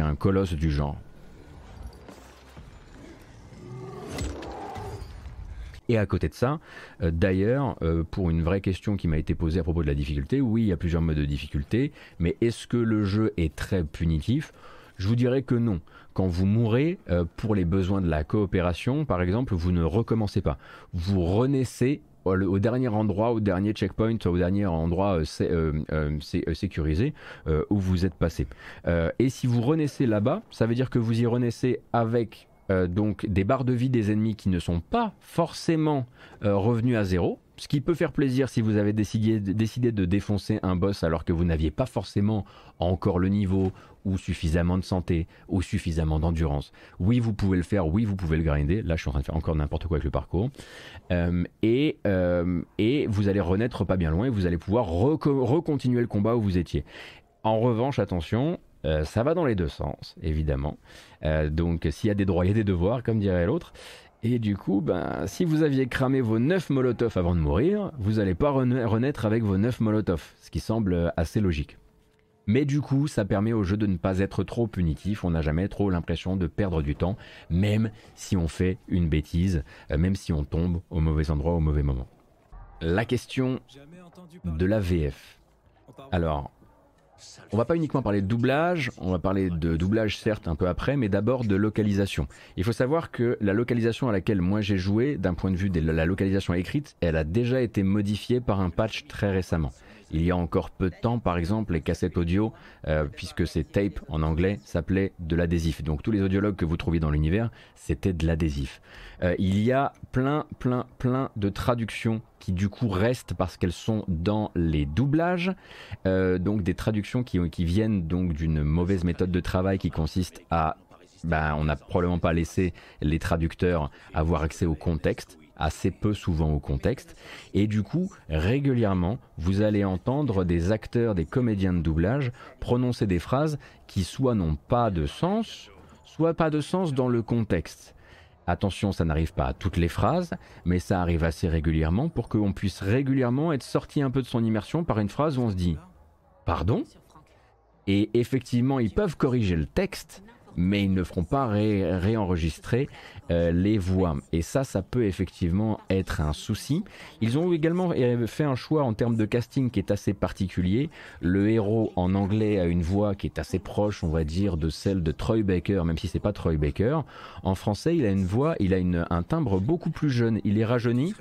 un colosse du genre. Et à côté de ça, euh, d'ailleurs, euh, pour une vraie question qui m'a été posée à propos de la difficulté, oui, il y a plusieurs modes de difficulté, mais est-ce que le jeu est très punitif? Je vous dirais que non. Quand vous mourrez euh, pour les besoins de la coopération, par exemple, vous ne recommencez pas. Vous renaissez au dernier endroit, au dernier checkpoint, au dernier endroit sécurisé où vous êtes passé. et si vous renaissez là-bas, ça veut dire que vous y renaissez avec euh, donc des barres de vie des ennemis qui ne sont pas forcément euh, revenus à zéro, ce qui peut faire plaisir si vous avez décidé, de défoncer un boss alors que vous n'aviez pas forcément encore le niveau ou suffisamment de santé ou suffisamment d'endurance. Oui, vous pouvez le faire, oui, vous pouvez le grinder. Là, je suis en train de faire encore n'importe quoi avec le parcours. Euh, et, et vous allez renaître pas bien loin et vous allez pouvoir recontinuer le combat où vous étiez. En revanche, attention, euh, ça va dans les deux sens, évidemment. Euh, donc s'il y a des droits, il y a des devoirs, comme dirait l'autre. Et du coup, ben, si vous aviez cramé vos 9 molotovs avant de mourir, vous n'allez pas renaître avec vos 9 molotovs, ce qui semble assez logique. Mais du coup, ça permet au jeu de ne pas être trop punitif, on n'a jamais trop l'impression de perdre du temps, même si on fait une bêtise, euh, même si on tombe au mauvais endroit au mauvais moment. La question de la VF. Alors, on va pas uniquement parler de doublage, on va parler de doublage certes un peu après, mais d'abord de localisation. Il faut savoir que la localisation à laquelle moi j'ai joué, d'un point de vue de la localisation écrite, elle a déjà été modifiée par un patch très récemment. Il y a encore peu de temps, par exemple, les cassettes audio, euh, puisque c'est tape en anglais, s'appelaient de l'adhésif. Donc tous les audiologues que vous trouviez dans l'univers, c'était de l'adhésif. Euh, il y a plein, plein, plein de traductions qui du coup restent parce qu'elles sont dans les doublages. Euh, donc des traductions qui, viennent donc d'une mauvaise méthode de travail qui consiste à ben, on n'a probablement pas laissé les traducteurs avoir accès au contexte assez peu souvent au contexte. Et du coup, régulièrement, vous allez entendre des acteurs, des comédiens de doublage prononcer des phrases qui soit n'ont pas de sens, soit pas de sens dans le contexte. Attention, ça n'arrive pas à toutes les phrases, mais ça arrive assez régulièrement pour qu'on puisse régulièrement être sorti un peu de son immersion par une phrase où on se dit Pardon? Et effectivement, ils peuvent corriger le texte, mais ils ne feront pas réenregistrer euh, les voix. Et ça, ça peut effectivement être un souci. Ils ont également euh, fait un choix en termes de casting qui est assez particulier. Le héros en anglais a une voix qui est assez proche, on va dire, de celle de Troy Baker, même si c'est pas Troy Baker. En français, il a une voix, il a un timbre beaucoup plus jeune. Il est rajeuni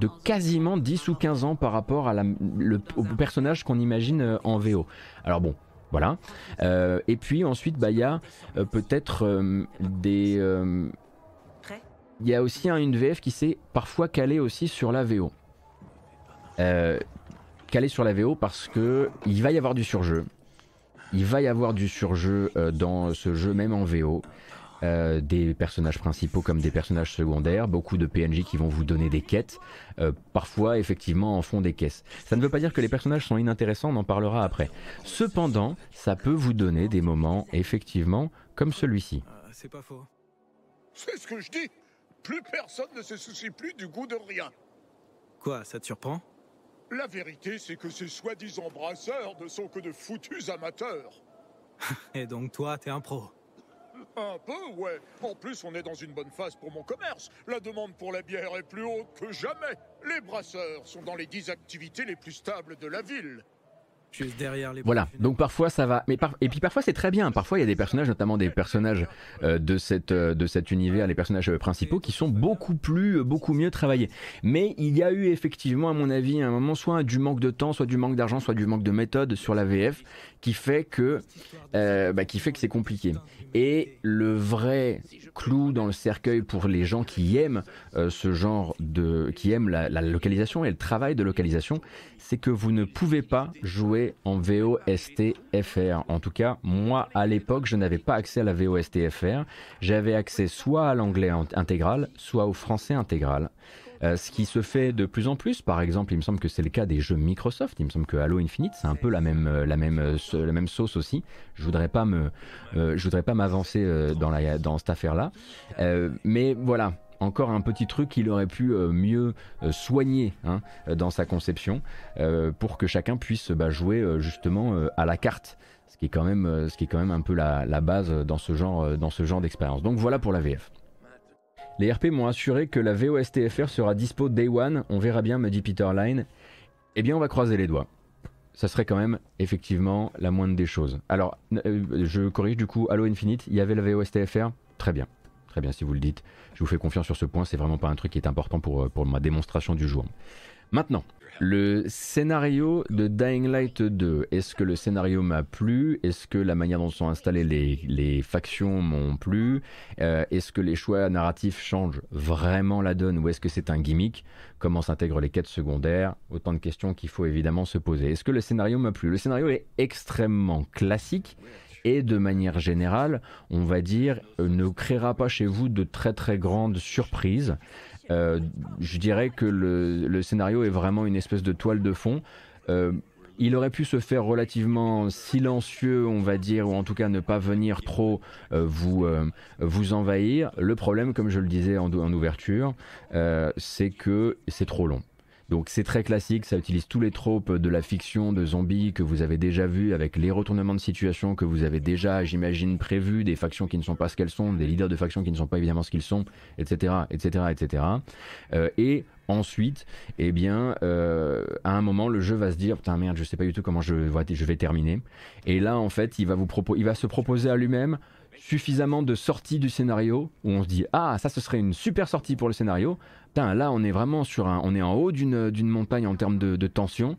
de quasiment 10 ou 15 ans par rapport à le, au personnage qu'on imagine euh, en VO. Alors bon, voilà. Euh, et puis ensuite, bah, il y a euh, peut-être euh, des. Il y a aussi une VF qui s'est parfois calée aussi sur la VO. calée sur la VO parce que il va y avoir du surjeu. Il va y avoir du surjeu dans ce jeu, même en VO. Euh, des personnages principaux comme des personnages secondaires, beaucoup de PNJ qui vont vous donner des quêtes, euh, parfois effectivement en font des caisses. Ça ne veut pas dire que les personnages sont inintéressants, on en parlera après. Cependant, ça peut vous donner des moments effectivement comme celui-ci. Euh, c'est pas faux. C'est ce que je dis. Plus personne ne se soucie plus du goût de rien. Quoi, ça te surprend? La vérité, c'est que ces soi-disant brasseurs ne sont que de foutus amateurs. Et donc toi, t'es un pro un peu, ouais. En plus, on est dans une bonne phase pour mon commerce. La demande pour la bière est plus haute que jamais. Les brasseurs sont dans les dix activités les plus stables de la ville. Juste derrière les voilà, donc parfois ça va, mais et puis parfois c'est très bien. Parfois il y a des personnages, notamment des personnages euh, de cette euh, de cet univers, les personnages principaux, qui sont beaucoup plus, beaucoup mieux travaillés. Mais il y a eu effectivement, à mon avis, un moment soit du manque de temps, soit du manque d'argent, soit du manque de méthode sur la VF, qui fait que euh, bah, qui fait que c'est compliqué. Et le vrai clou dans le cercueil pour les gens qui aiment ce genre de, qui aiment la, la localisation et le travail de localisation, c'est que vous ne pouvez pas jouer en VOST-FR. En tout cas, moi, à l'époque, je n'avais pas accès à la VOST-FR. J'avais accès soit à l'anglais intégral, soit au français intégral. Euh, ce qui se fait de plus en plus, par exemple, il me semble que c'est le cas des jeux Microsoft. Il me semble que Halo Infinite, c'est un peu la même, euh, la même, euh, la même sauce aussi. Je voudrais pas me, je voudrais pas m'avancer dans la, dans cette affaire-là. mais voilà, encore un petit truc qu'il aurait pu mieux soigner hein, dans sa conception pour que chacun puisse bah, jouer justement à la carte. Ce qui est quand même, ce qui est quand même un peu la, base dans ce genre, dans ce genre d'expérience. Donc voilà pour la VF. Les RP m'ont assuré que la VOSTFR sera dispo day one. On verra bien, me dit Peter Line. Eh bien, on va croiser les doigts. Ça serait quand même effectivement la moindre des choses. Alors, je corrige du coup, Halo Infinite, il y avait la VOSTFR Très bien. Très bien si vous le dites. Je vous fais confiance sur ce point, c'est vraiment pas un truc qui est important pour, euh, pour ma démonstration du jour. Maintenant, le scénario de Dying Light 2, est-ce que le scénario m'a plu? Est-ce que la manière dont sont installées les, factions m'ont plu? Euh, Est-ce que les choix narratifs changent vraiment la donne ou est-ce que c'est un gimmick? Comment s'intègrent les quêtes secondaires? Autant de questions qu'il faut évidemment se poser. Est-ce que le scénario m'a plu? Le scénario est extrêmement classique et de manière générale, on va dire, euh, ne créera pas chez vous de très très grandes surprises. Euh, je dirais que le, scénario est vraiment une espèce de toile de fond. Euh, il aurait pu se faire relativement silencieux, on va dire, ou en tout cas ne pas venir trop vous, vous envahir. Le problème, comme je le disais en ouverture, c'est que c'est trop long. Donc c'est très classique, ça utilise tous les tropes de la fiction de zombies que vous avez déjà vu avec les retournements de situation que vous avez déjà, j'imagine, prévus, des factions qui ne sont pas ce qu'elles sont, des leaders de factions qui ne sont pas évidemment ce qu'ils sont, etc., etc., etc. et ensuite, eh bien, euh, à un moment, le jeu va se dire, putain merde, je sais pas du tout comment je vais, je vais terminer. Et là, en fait, il va vous il va se proposer à lui-même suffisamment de sorties du scénario où on se dit ah ça ce serait une super sortie pour le scénario là on est vraiment sur un, on est en haut d'une montagne en termes de, tension.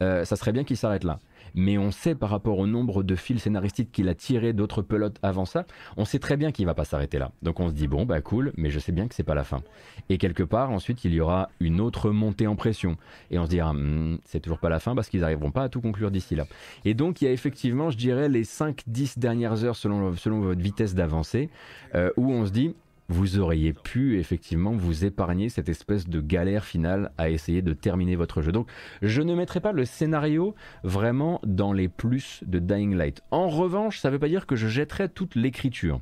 ça serait bien qu'il s'arrête là mais on sait par rapport au nombre de fils scénaristiques qu'il a tiré d'autres pelotes avant ça, on sait très bien qu'il va pas s'arrêter là. Donc on se dit bon bah cool, mais je sais bien que c'est pas la fin. Et quelque part ensuite il y aura une autre montée en pression et on se dira hmm, c'est toujours pas la fin parce qu'ils n'arriveront pas à tout conclure d'ici là. Et donc il y a effectivement je dirais les 5-10 dernières heures selon, votre vitesse d'avancée euh, où on se dit vous auriez pu effectivement vous épargner cette espèce de galère finale à essayer de terminer votre jeu. Donc je ne mettrai pas le scénario vraiment dans les plus de Dying Light. En revanche, ça ne veut pas dire que je jetterai toute l'écriture.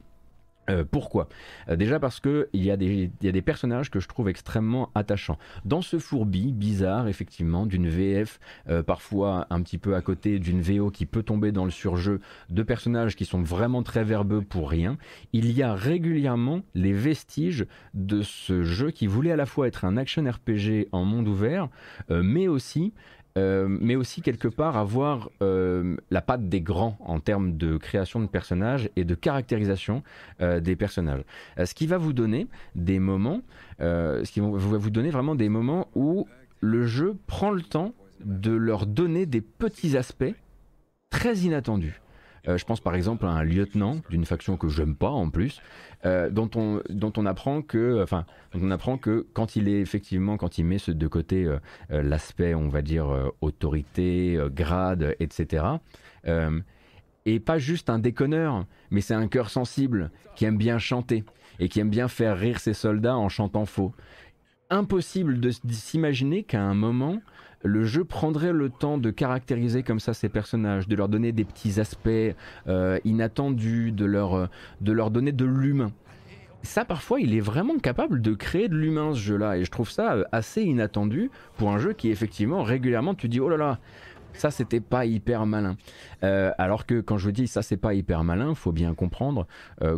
Euh, pourquoi? Euh, Déjà parce qu'il y, a des, personnages que je trouve extrêmement attachants. Dans ce fourbi bizarre, effectivement, d'une VF, euh, parfois un petit peu à côté d'une VO qui peut tomber dans le surjeu, de personnages qui sont vraiment très verbeux pour rien, il y a régulièrement les vestiges de ce jeu qui voulait à la fois être un action RPG en monde ouvert, mais aussi euh, mais aussi quelque part avoir euh, la patte des grands en termes de création de personnages et de caractérisation euh, des personnages. ce qui va vous donner des moments, ce qui va vous donner vraiment des moments où le jeu prend le temps de leur donner des petits aspects très inattendus. Je pense par exemple à un lieutenant d'une faction que j'aime pas en plus, euh, dont, on, dont on apprend que, enfin, on apprend que quand il est effectivement, quand il met de côté euh, euh, l'aspect, on va dire, autorité, grade, etc., et pas juste un déconneur, mais c'est un cœur sensible qui aime bien chanter et qui aime bien faire rire ses soldats en chantant faux. Impossible de s'imaginer qu'à un moment, le jeu prendrait le temps de caractériser comme ça ces personnages, de leur donner des petits aspects euh, inattendus, de leur, euh, de leur donner de l'humain. Ça, parfois, il est vraiment capable de créer de l'humain, ce jeu-là. Et je trouve ça euh, assez inattendu pour un jeu qui, effectivement, régulièrement, tu dis, oh là là, ça c'était pas hyper malin. alors que quand je dis ça c'est pas hyper malin, faut bien comprendre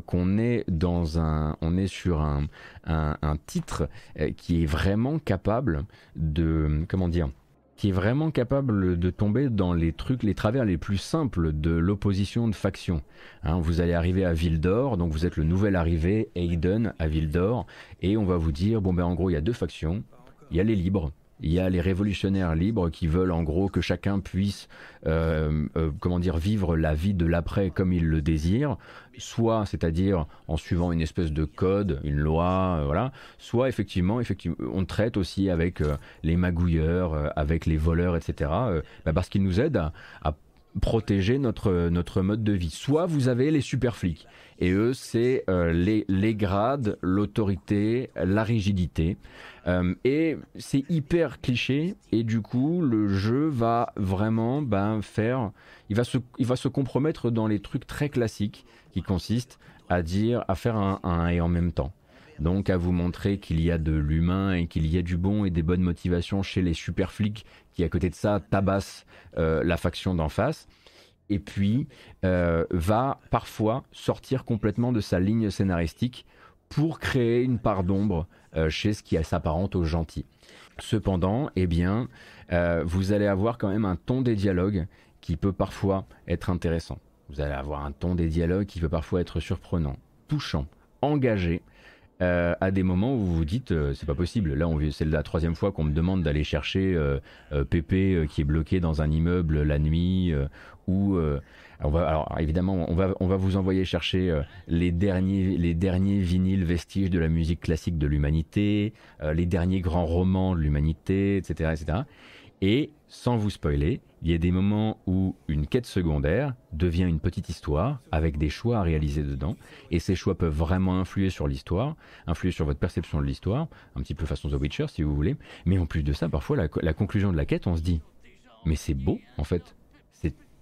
qu'on est dans un, on est sur un, un titre qui est vraiment capable de, comment dire, qui est vraiment capable de tomber dans les trucs, les travers les plus simples de l'opposition de faction. Hein, vous allez arriver à Ville d'Or, donc vous êtes le nouvel arrivé, Aiden, à Ville d'Or, et on va vous dire, bon ben en gros il y a deux factions, il y a les libres, il y a les révolutionnaires libres qui veulent en gros que chacun puisse, euh, euh, comment dire, vivre la vie de l'après comme il le désire, soit, c'est-à-dire en suivant une espèce de code, une loi, euh, voilà, soit effectivement, effectivement, on traite aussi avec les magouilleurs, avec les voleurs, etc., bah, parce qu'ils nous aident à, protéger notre, notre mode de vie. Soit vous avez les super flics, et eux, c'est les, les grades, l'autorité, la rigidité. Euh, et c'est hyper cliché et du coup le jeu va vraiment ben, faire, il va, se, il va se compromettre dans les trucs très classiques qui consistent à dire, à faire un, un et en même temps. Donc à vous montrer qu'il y a de l'humain et qu'il y a du bon et des bonnes motivations chez les super flics qui à côté de ça tabassent euh, la faction d'en face. Et puis euh, va parfois sortir complètement de sa ligne scénaristique pour créer une part d'ombre euh, chez ce qui s'apparente aux gentils. Cependant, eh bien, vous allez avoir quand même un ton des dialogues qui peut parfois être intéressant. Vous allez avoir un ton des dialogues qui peut parfois être surprenant, touchant, engagé, euh, à des moments où vous vous dites c'est pas possible. Là, c'est la troisième fois qu'on me demande d'aller chercher Pépé qui est bloqué dans un immeuble la nuit ou alors évidemment, on va, on va vous envoyer chercher euh, les, derniers, les derniers vinyles vestiges de la musique classique de l'humanité, euh, les derniers grands romans de l'humanité, etc., etc. Et sans vous spoiler, il y a des moments où une quête secondaire devient une petite histoire avec des choix à réaliser dedans. Et ces choix peuvent vraiment influer sur l'histoire, influer sur votre perception de l'histoire, un petit peu façon The Witcher si vous voulez. Mais en plus de ça, parfois la conclusion de la quête, on se dit, mais c'est beau en fait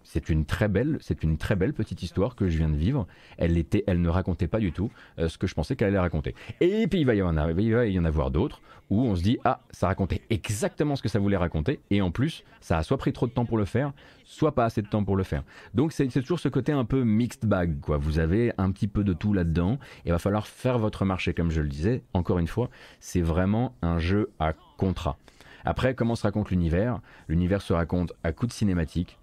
c'est une très belle, c'est une très belle petite histoire que je viens de vivre. Elle était, elle ne racontait pas du tout euh, ce que je pensais qu'elle allait raconter. Et puis il va y en avoir, il va y en avoir d'autres où on se dit ah ça racontait exactement ce que ça voulait raconter et en plus ça a soit pris trop de temps pour le faire, soit pas assez de temps pour le faire. Donc c'est toujours ce côté un peu mixed bag quoi. Vous avez un petit peu de tout là-dedans et va falloir faire votre marché comme je le disais. Encore une fois, c'est vraiment un jeu à contrat. Après, comment se raconte l'univers? L'univers se raconte à coups de cinématique,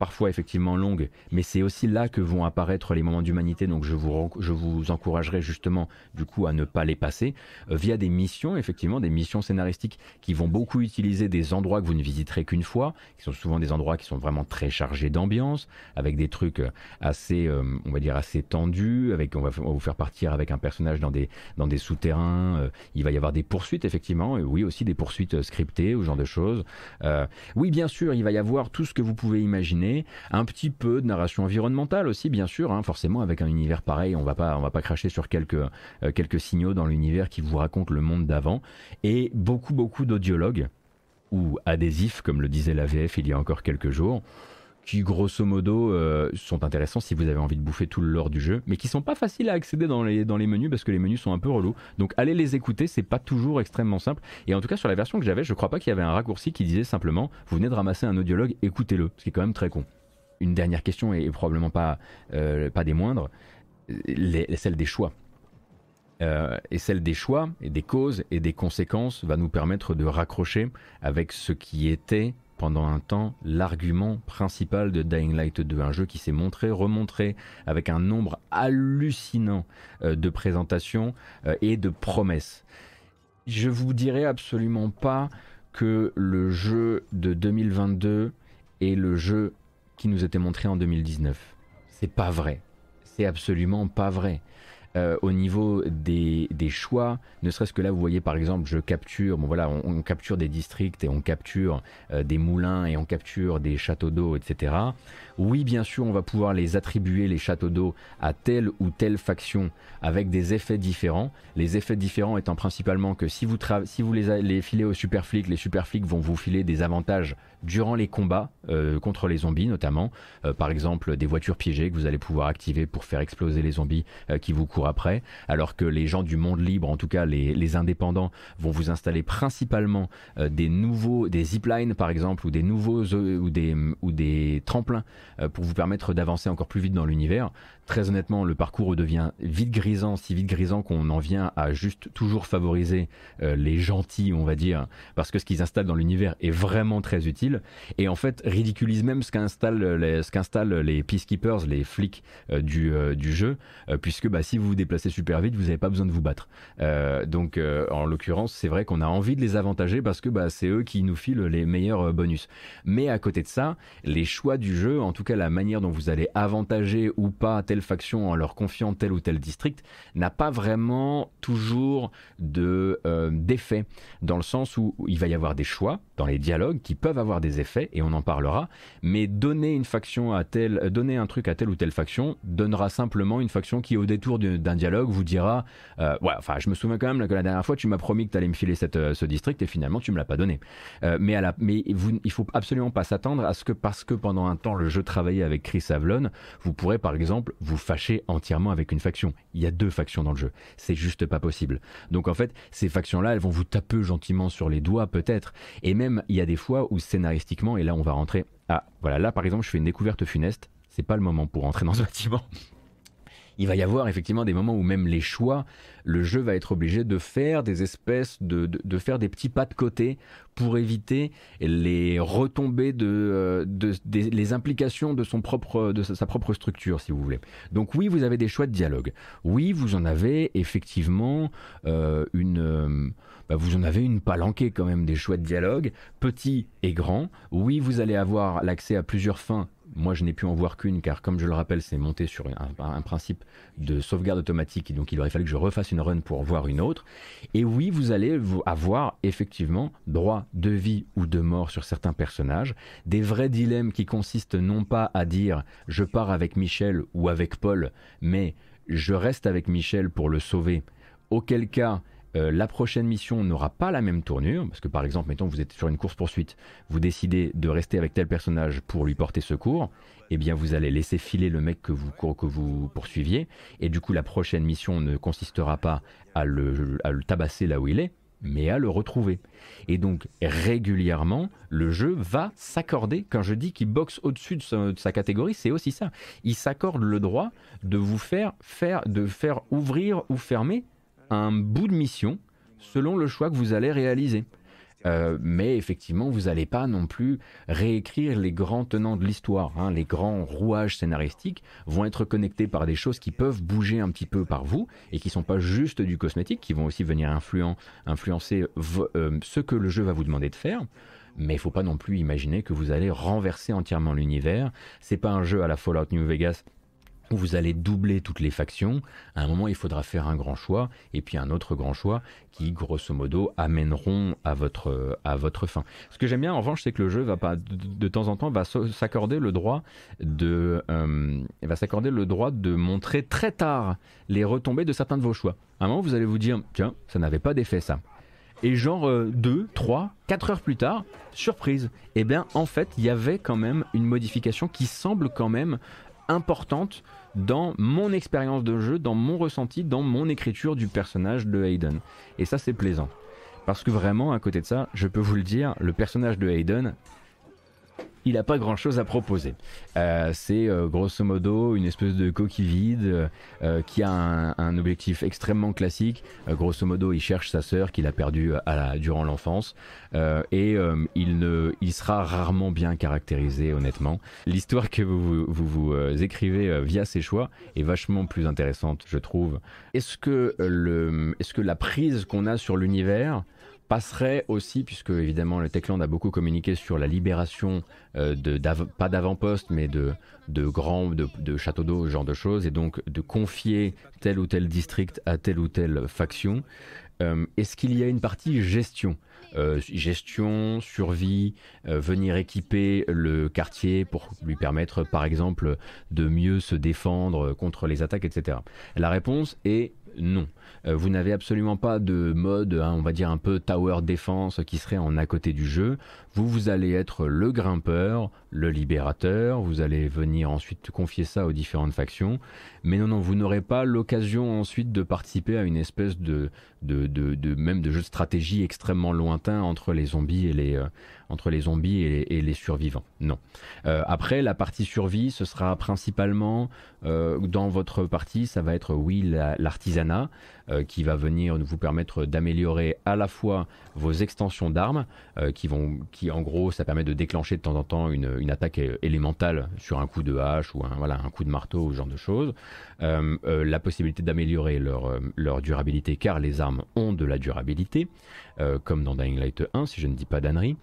parfois effectivement longues, mais c'est aussi là que vont apparaître les moments d'humanité, donc je vous, je vous encouragerai justement du coup à ne pas les passer, euh, via des missions, effectivement, des missions scénaristiques qui vont beaucoup utiliser des endroits que vous ne visiterez qu'une fois, qui sont souvent des endroits qui sont vraiment très chargés d'ambiance, avec des trucs euh, assez, euh, on va dire, assez tendus, avec, on va, vous faire partir avec un personnage dans des, dans des souterrains, il va y avoir des poursuites, effectivement, et oui, aussi des poursuites scriptées, ou genre de choses. oui, bien sûr, il va y avoir tout ce que vous pouvez imaginer un petit peu de narration environnementale aussi, bien sûr. Hein. forcément, avec un univers pareil, on va pas, va pas cracher sur quelques, euh, quelques signaux dans l'univers qui vous racontent le monde d'avant. Et beaucoup, beaucoup d'audiologues ou adhésifs, comme le disait la VF il y a encore quelques jours qui grosso modo euh, sont intéressants si vous avez envie de bouffer tout le lore du jeu, mais qui sont pas faciles à accéder dans les, menus parce que les menus sont un peu relous. Donc allez les écouter, c'est pas toujours extrêmement simple. Et en tout cas sur la version que j'avais, je crois pas qu'il y avait un raccourci qui disait simplement vous venez de ramasser un audiologue, écoutez-le, ce qui est quand même très con. Une dernière question et, probablement pas, euh, pas des moindres, celle des choix. Euh, et celle des choix et des causes et des conséquences va nous permettre de raccrocher avec ce qui était pendant un temps l'argument principal de Dying Light 2, un jeu qui s'est montré, remontré avec un nombre hallucinant euh, de présentations euh, et de promesses. Je vous dirais absolument pas que le jeu de 2022 est le jeu qui nous était montré en 2019. C'est pas vrai. C'est absolument pas vrai. Euh, au niveau des, choix, ne serait-ce que là, vous voyez par exemple, je capture, bon voilà, on, capture des districts et on capture euh, des moulins et on capture des châteaux d'eau, etc. Oui, bien sûr, on va pouvoir les attribuer, les châteaux d'eau, à telle ou telle faction avec des effets différents. Les effets différents étant principalement que si vous, si les, les filez aux super flics, les super flics vont vous filer des avantages durant les combats euh, contre les zombies notamment. Euh, par exemple, des voitures piégées que vous allez pouvoir activer pour faire exploser les zombies euh, qui vous courent après. Alors que les gens du monde libre, en tout cas les, les indépendants, vont vous installer principalement des nouveaux, des ziplines par exemple, ou des nouveaux ou des, ou des tremplins pour vous permettre d'avancer encore plus vite dans l'univers. Très honnêtement, le parcours devient vite grisant, si vite grisant qu'on en vient à juste toujours favoriser euh, les gentils, on va dire, parce que ce qu'ils installent dans l'univers est vraiment très utile. Et en fait, ridiculise même ce qu'installent les, ce qu'installent les peacekeepers, les flics euh, du, du jeu, puisque bah, si vous vous déplacez super vite, vous n'avez pas besoin de vous battre. donc, en l'occurrence, c'est vrai qu'on a envie de les avantager parce que bah, c'est eux qui nous filent les meilleurs bonus. Mais à côté de ça, les choix du jeu, en tout cas la manière dont vous allez avantager ou pas faction en leur confiant tel ou tel district, n'a pas vraiment toujours de euh, d'effet, dans le sens où il va y avoir des choix dans les dialogues qui peuvent avoir des effets, et on en parlera, mais donner une faction à telle, donner un truc à telle ou telle faction donnera simplement une faction qui, au détour d'un dialogue, vous dira, euh, ouais, enfin, je me souviens quand même que la dernière fois, tu m'as promis que tu allais me filer cette, euh, ce district, et finalement, tu me l'as pas donné. mais à la, mais il faut absolument pas s'attendre à ce que parce que pendant un temps le jeu travailler avec Chris Avlon, vous pourrez par exemple vous fâcher entièrement avec une faction. Il y a deux factions dans le jeu. C'est juste pas possible. Donc en fait, ces factions-là, elles vont vous taper gentiment sur les doigts peut-être. Et même, il y a des fois où scénaristiquement, et là on va rentrer. Ah, voilà, là par exemple, je fais une découverte funeste. C'est pas le moment pour rentrer dans ce bâtiment il va y avoir effectivement des moments où même les choix, le jeu va être obligé de faire des espèces de, de, faire des petits pas de côté pour éviter les retombées de, euh, de, les implications de son propre de sa propre structure si vous voulez. Donc oui, vous avez des choix de dialogue. Oui, vous en avez effectivement euh, une euh, bah, vous en avez une palanquée quand même des choix de dialogue, petits et grands. Oui, vous allez avoir l'accès à plusieurs fins moi, je n'ai pu en voir qu'une, car comme je le rappelle, c'est monté sur un, principe de sauvegarde automatique, et donc il aurait fallu que je refasse une run pour voir une autre. Et oui, vous allez avoir effectivement droit de vie ou de mort sur certains personnages, des vrais dilemmes qui consistent non pas à dire je pars avec Michel ou avec Paul, mais je reste avec Michel pour le sauver, auquel cas euh, la prochaine mission n'aura pas la même tournure, parce que par exemple, mettons, vous êtes sur une course-poursuite, vous décidez de rester avec tel personnage pour lui porter secours, eh bien vous allez laisser filer le mec que vous, que vous poursuiviez, et du coup la prochaine mission ne consistera pas à le, tabasser là où il est, mais à le retrouver. Et donc régulièrement, le jeu va s'accorder, quand je dis qu'il boxe au-dessus de, de sa catégorie, c'est aussi ça. Il s'accorde le droit de vous faire, faire, de faire ouvrir ou fermer un bout de mission selon le choix que vous allez réaliser. Euh, mais effectivement, vous n'allez pas non plus réécrire les grands tenants de l'histoire. Hein. Les grands rouages scénaristiques vont être connectés par des choses qui peuvent bouger un petit peu par vous et qui sont pas juste du cosmétique, qui vont aussi venir influencer euh, ce que le jeu va vous demander de faire. Mais il faut pas non plus imaginer que vous allez renverser entièrement l'univers. C'est pas un jeu à la Fallout New Vegas vous allez doubler toutes les factions. À un moment, il faudra faire un grand choix et puis un autre grand choix qui, grosso modo, amèneront à votre, fin. Ce que j'aime bien, en revanche, c'est que le jeu va pas, de, temps en temps, va s'accorder le droit de, euh, va s'accorder le droit de montrer très tard les retombées de certains de vos choix. À un moment, vous allez vous dire, tiens, ça n'avait pas d'effet ça. Et genre 2, 3, 4 heures plus tard, surprise, eh bien en fait il y avait quand même une modification qui semble quand même importante dans mon expérience de jeu, dans mon ressenti, dans mon écriture du personnage de Hayden. Et ça, c'est plaisant. Parce que vraiment, à côté de ça, je peux vous le dire, le personnage de Hayden, il n'a pas grand chose à proposer. Euh, c'est euh, grosso modo une espèce de coquille vide euh, qui a un, objectif extrêmement classique. grosso modo, il cherche sa sœur qu'il a perdue durant l'enfance et il, ne, il sera rarement bien caractérisé, honnêtement. L'histoire que vous vous, écrivez via ces choix est vachement plus intéressante, je trouve. Est-ce que, le, est-ce que la prise qu'on a sur l'univers passerait aussi, puisque évidemment le Techland a beaucoup communiqué sur la libération euh, de pas d'avant-poste, mais de, de grands, de, châteaux d'eau, ce genre de choses, et donc de confier tel ou tel district à telle ou telle faction. Euh, est-ce qu'il y a une partie gestion? Euh, gestion, survie, venir équiper le quartier pour lui permettre par exemple de mieux se défendre contre les attaques, etc. La réponse est non. Euh, vous n'avez absolument pas de mode, hein, on va dire un peu tower défense qui serait en à côté du jeu. Vous, vous allez être le grimpeur, le libérateur, vous allez venir ensuite confier ça aux différentes factions. Mais non, non, vous n'aurez pas l'occasion ensuite de participer à une espèce de, de, de, même de jeu de stratégie extrêmement lointain entre les zombies et les, euh, entre les zombies et les, survivants. Non. Euh, après, la partie survie, ce sera principalement dans votre partie, ça va être oui l'artisanat. Euh, qui va venir vous permettre d'améliorer à la fois vos extensions d'armes, euh, qui vont, qui en gros, ça permet de déclencher de temps en temps une, une attaque élémentale sur un coup de hache ou un, voilà, un coup de marteau ou ce genre de choses. Euh, la possibilité d'améliorer leur, leur durabilité, car les armes ont de la durabilité. comme dans Dying Light 1, si je ne dis pas d'annerie.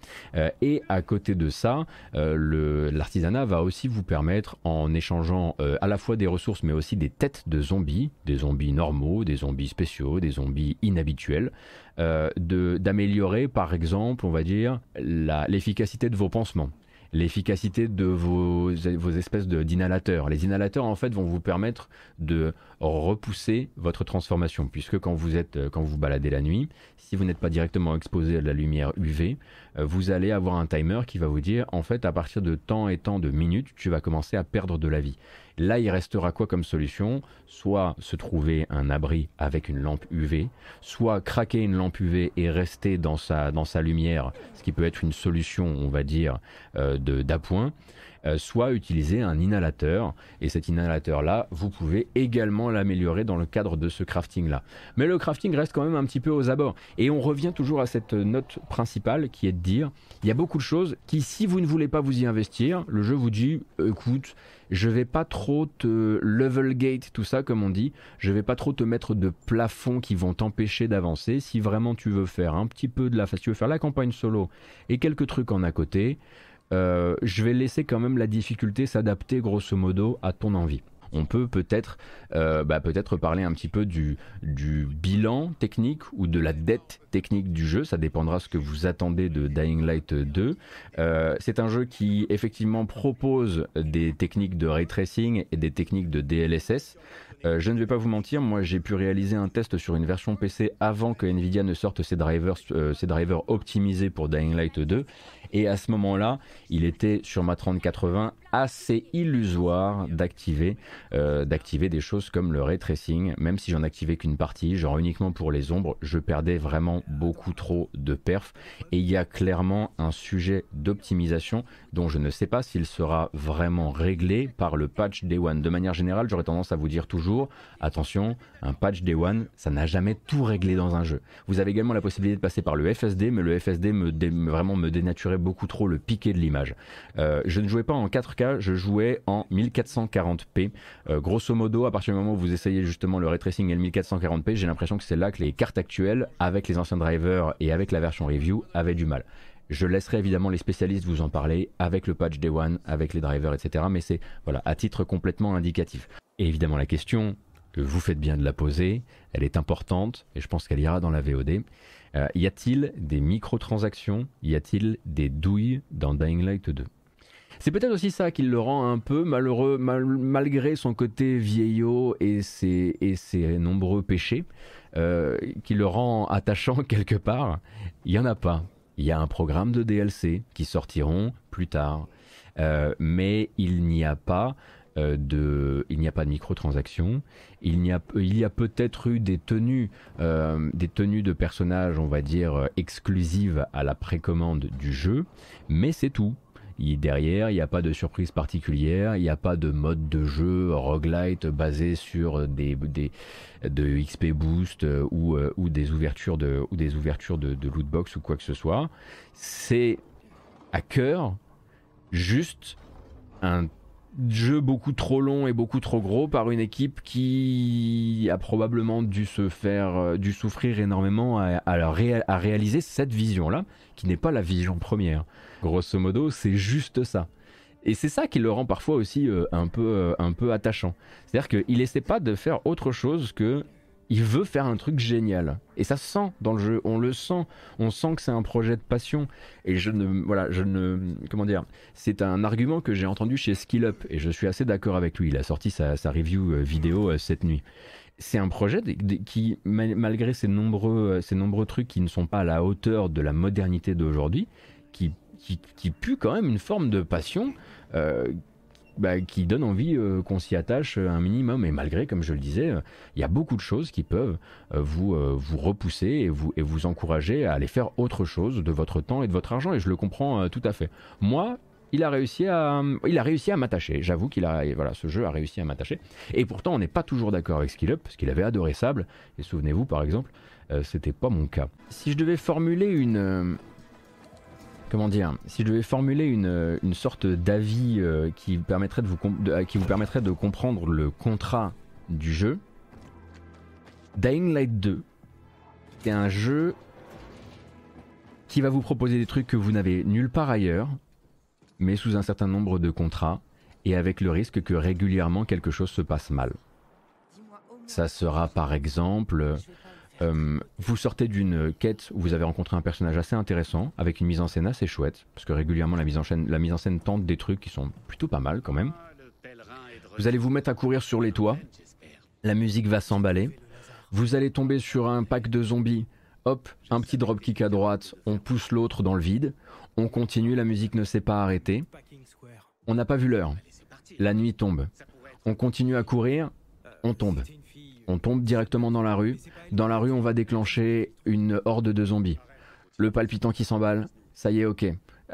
et à côté de ça, l'artisanat va aussi vous permettre, en échangeant à la fois des ressources, mais aussi des têtes de zombies, des zombies normaux, des zombies spéciaux, des zombies inhabituels, euh, d'améliorer par exemple, on va dire, l'efficacité de vos pansements l'efficacité de vos, vos espèces d'inhalateurs. Les inhalateurs, en fait, vont vous permettre de repousser votre transformation, puisque quand vous quand vous baladez la nuit, si vous n'êtes pas directement exposé à la lumière UV, euh, vous allez avoir un timer qui va vous dire, en fait, à partir de temps et temps de minutes, tu vas commencer à perdre de la vie. Là, il restera quoi comme solution? Soit se trouver un abri avec une lampe UV, soit craquer une lampe UV et rester dans sa, dans sa lumière, ce qui peut être une solution, on va dire, euh, d'appoint. Euh, soit utiliser un inhalateur. Et cet inhalateur-là, vous pouvez également l'améliorer dans le cadre de ce crafting-là. Mais le crafting reste quand même un petit peu aux abords. Et on revient toujours à cette note principale qui est de dire, il y a beaucoup de choses qui, si vous ne voulez pas vous y investir, le jeu vous dit, écoute, je vais pas trop te level gate, tout ça comme on dit, je vais pas trop te mettre de plafonds qui vont t'empêcher d'avancer. Si vraiment tu veux faire un petit peu de la, si tu veux faire la campagne solo et quelques trucs en à côté, euh, je vais laisser quand même la difficulté s'adapter grosso modo à ton envie on peut peut-être euh, bah, peut-être parler un petit peu du, bilan technique ou de la dette technique du jeu. Ça dépendra ce que vous attendez de Dying Light 2. Euh, c'est un jeu qui effectivement propose des techniques de ray tracing et des techniques de DLSS. Euh, je ne vais pas vous mentir, moi j'ai pu réaliser un test sur une version PC avant que Nvidia ne sorte ses drivers, ses drivers optimisés pour Dying Light 2 et à ce moment-là, il était sur ma 3080 assez illusoire d'activer euh, d'activer des choses comme le ray tracing. Même si j'en activais qu'une partie, genre uniquement pour les ombres, je perdais vraiment beaucoup trop de perf. Et il y a clairement un sujet d'optimisation dont je ne sais pas s'il sera vraiment réglé par le patch Day One. De manière générale, j'aurais tendance à vous dire toujours attention, un patch Day One, ça n'a jamais tout réglé dans un jeu. Vous avez également la possibilité de passer par le FSD, mais le FSD me vraiment me dénaturait beaucoup trop le piqué de l'image. Euh, je ne jouais pas en 4K, je jouais en 1440p. Euh, grosso modo, à partir du moment où vous essayez justement le ray tracing et le 1440p, j'ai l'impression que c'est là que les cartes actuelles, avec les anciens drivers et avec la version review, avaient du mal. Je laisserai évidemment les spécialistes vous en parler avec le patch Day One, avec les drivers, etc. Mais c'est voilà à titre complètement indicatif. Et évidemment la question, vous faites bien de la poser, elle est importante et je pense qu'elle ira dans la VOD. Euh, y a-t-il des microtransactions? Y a-t-il des douilles dans Dying Light 2 c'est peut-être aussi ça qui le rend un peu malheureux, malgré son côté vieillot et ses, et ses nombreux péchés, euh, qui le rend attachant quelque part. Il n'y en a pas. Il y a un programme de DLC qui sortiront plus tard. Euh, mais il n'y a pas euh, de, il n'y a pas de microtransactions. Il y a, il y a peut-être eu des tenues, des tenues de personnages, on va dire exclusives à la précommande du jeu, mais c'est tout derrière, il n'y a pas de surprise particulière, il n'y a pas de mode de jeu roguelite basé sur des, des de XP boost euh, ou, euh, ou des ouvertures de ou des ouvertures de, de ou quoi que ce soit. C'est à cœur juste un jeu beaucoup trop long et beaucoup trop gros par une équipe qui a probablement dû se faire, euh, dû souffrir énormément à, réaliser cette vision-là, qui n'est pas la vision première. Grosso modo, c'est juste ça. Et c'est ça qui le rend parfois aussi euh, un, peu, euh, un peu attachant. C'est-à-dire qu'il essaie pas de faire autre chose que il veut faire un truc génial. Et ça sent dans le jeu, on le sent, on sent que c'est un projet de passion. Et je ne, voilà, je ne, comment dire, c'est un argument que j'ai entendu chez Skill Up et je suis assez d'accord avec lui. Il a sorti sa, review euh, vidéo euh, cette nuit. C'est un projet qui, malgré ces nombreux, euh, ces nombreux trucs qui ne sont pas à la hauteur de la modernité d'aujourd'hui, qui pue quand même une forme de passion bah, qui donne envie euh, qu'on s'y attache un minimum. Et malgré, comme je le disais, euh, il y a beaucoup de choses qui peuvent euh, vous, vous repousser et vous, et vous encourager à aller faire autre chose de votre temps et de votre argent. Et je le comprends tout à fait. Moi, il a réussi à, il a réussi à m'attacher. J'avoue qu'il a, voilà, ce jeu a réussi à m'attacher. Et pourtant, on n'est pas toujours d'accord avec Skill Up, parce qu'il avait adoré Sable. Et souvenez-vous, par exemple, c'était pas mon cas. Si je devais formuler une, comment dire, si je devais formuler une, une sorte d'avis euh, qui, permettrait de vous, qui vous permettrait de comprendre le contrat du jeu, Dying Light 2, c'est un jeu qui va vous proposer des trucs que vous n'avez nulle part ailleurs, mais sous un certain nombre de contrats, et avec le risque que régulièrement quelque chose se passe mal. Ça sera par exemple euh, vous sortez d'une quête où vous avez rencontré un personnage assez intéressant, avec une mise en scène assez chouette, parce que régulièrement la mise en scène, la mise en scène tente des trucs qui sont plutôt pas mal quand même. Vous allez vous mettre à courir sur les toits, la musique va s'emballer, vous allez tomber sur un pack de zombies, hop, un petit dropkick à droite, on pousse l'autre dans le vide, on continue, la musique ne s'est pas arrêtée, on n'a pas vu l'heure, la nuit tombe, on continue à courir, on tombe on tombe directement dans la rue. Dans la rue, on va déclencher une horde de zombies. Le palpitant qui s'emballe, ça y est, ok.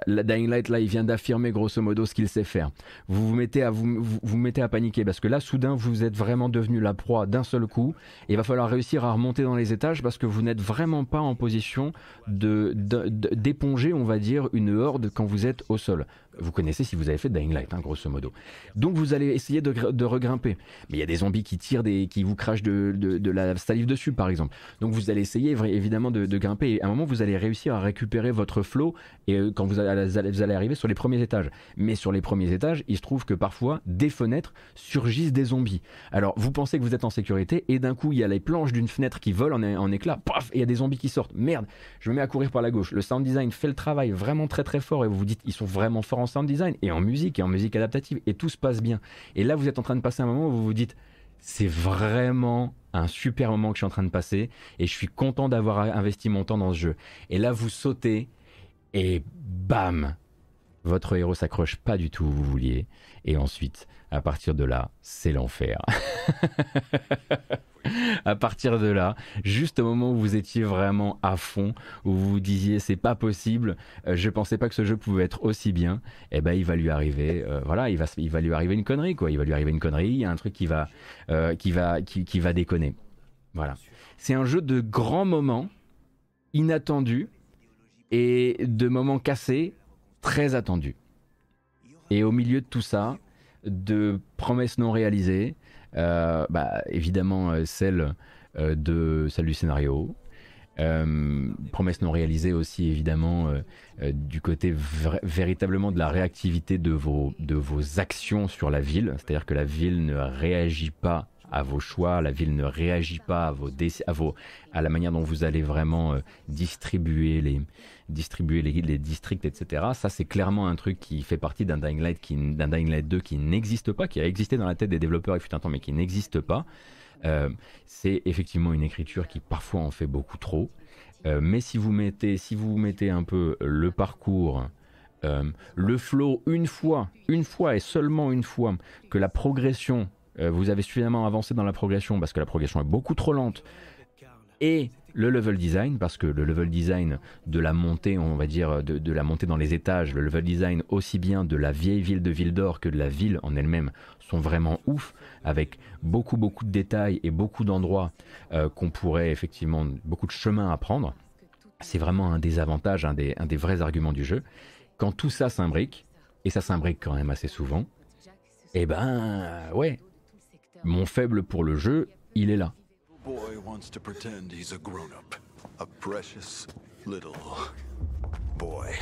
La Dying Light, là, il vient d'affirmer grosso modo ce qu'il sait faire. Vous vous mettez à vous, vous, mettez à paniquer parce que là, soudain, vous êtes vraiment devenu la proie d'un seul coup. Il va falloir réussir à remonter dans les étages parce que vous n'êtes vraiment pas en position de d'éponger, on va dire, une horde quand vous êtes au sol. Vous connaissez si vous avez fait Dying Light, hein, grosso modo. Donc vous allez essayer de, regrimper. Mais il y a des zombies qui tirent des, qui vous crachent de, la salive dessus, par exemple. Donc vous allez essayer évidemment de, grimper. Et à un moment, vous allez réussir à récupérer votre flot et euh, quand vous allez, vous allez arriver sur les premiers étages. Mais sur les premiers étages, il se trouve que parfois des fenêtres surgissent des zombies. Alors vous pensez que vous êtes en sécurité et d'un coup il y a les planches d'une fenêtre qui volent en, en éclats. Paf Et il y a des zombies qui sortent. Merde Je me mets à courir par la gauche. Le sound design fait le travail vraiment très très fort et vous vous dites ils sont vraiment forts en sound design et en musique et en musique adaptative et tout se passe bien. Et là, vous êtes en train de passer un moment où vous vous dites c'est vraiment un super moment que je suis en train de passer et je suis content d'avoir investi mon temps dans ce jeu. Et là, vous sautez et bam votre héros s'accroche pas du tout où vous vouliez, et ensuite, à partir de là, c'est l'enfer. à partir de là, juste au moment où vous étiez vraiment à fond, où vous vous disiez c'est pas possible, euh, je pensais pas que ce jeu pouvait être aussi bien, eh ben il va lui arriver, euh, voilà, il va, il va lui arriver une connerie quoi, il va lui arriver une connerie, il y a un truc qui va, euh, qui va, qui va déconner. Voilà. C'est un jeu de grands moments, inattendus, et de moments cassés, très attendus. Et au milieu de tout ça, de promesses non réalisées, euh, bah, évidemment euh, celle euh, de celle du scénario, promesses non réalisées aussi évidemment du côté véritablement de la réactivité de vos, de vos actions sur la ville, c'est-à-dire que la ville ne réagit pas à vos choix, la ville ne réagit pas à, vos, à, vos, à la manière dont vous allez vraiment distribuer les, distribuer les, les districts, etc. Ça, c'est clairement un truc qui fait partie d'un Dying Light, Dying Light 2 qui n'existe pas, qui a existé dans la tête des développeurs il fut un temps, mais qui n'existe pas. Euh, c'est effectivement une écriture qui parfois en fait beaucoup trop. Euh, mais si vous mettez, si vous mettez un peu le parcours, euh, le flow une fois, une fois et seulement une fois que la progression, vous avez suffisamment avancé dans la progression parce que la progression est beaucoup trop lente et le level design, parce que le level design de la montée, on va dire, de, la montée dans les étages, le level design aussi bien de la vieille ville de Ville d'Or que de la ville en elle-même sont vraiment ouf, avec beaucoup beaucoup de détails et beaucoup d'endroits euh, qu'on pourrait effectivement, beaucoup de chemins à prendre. C'est vraiment un des avantages, un des, un des vrais arguments du jeu. Quand tout ça s'imbrique, et ça s'imbrique quand même assez souvent, eh ben ouais, mon faible pour le jeu, il est là. boy wants to pretend he's a grown-up. A precious little boy.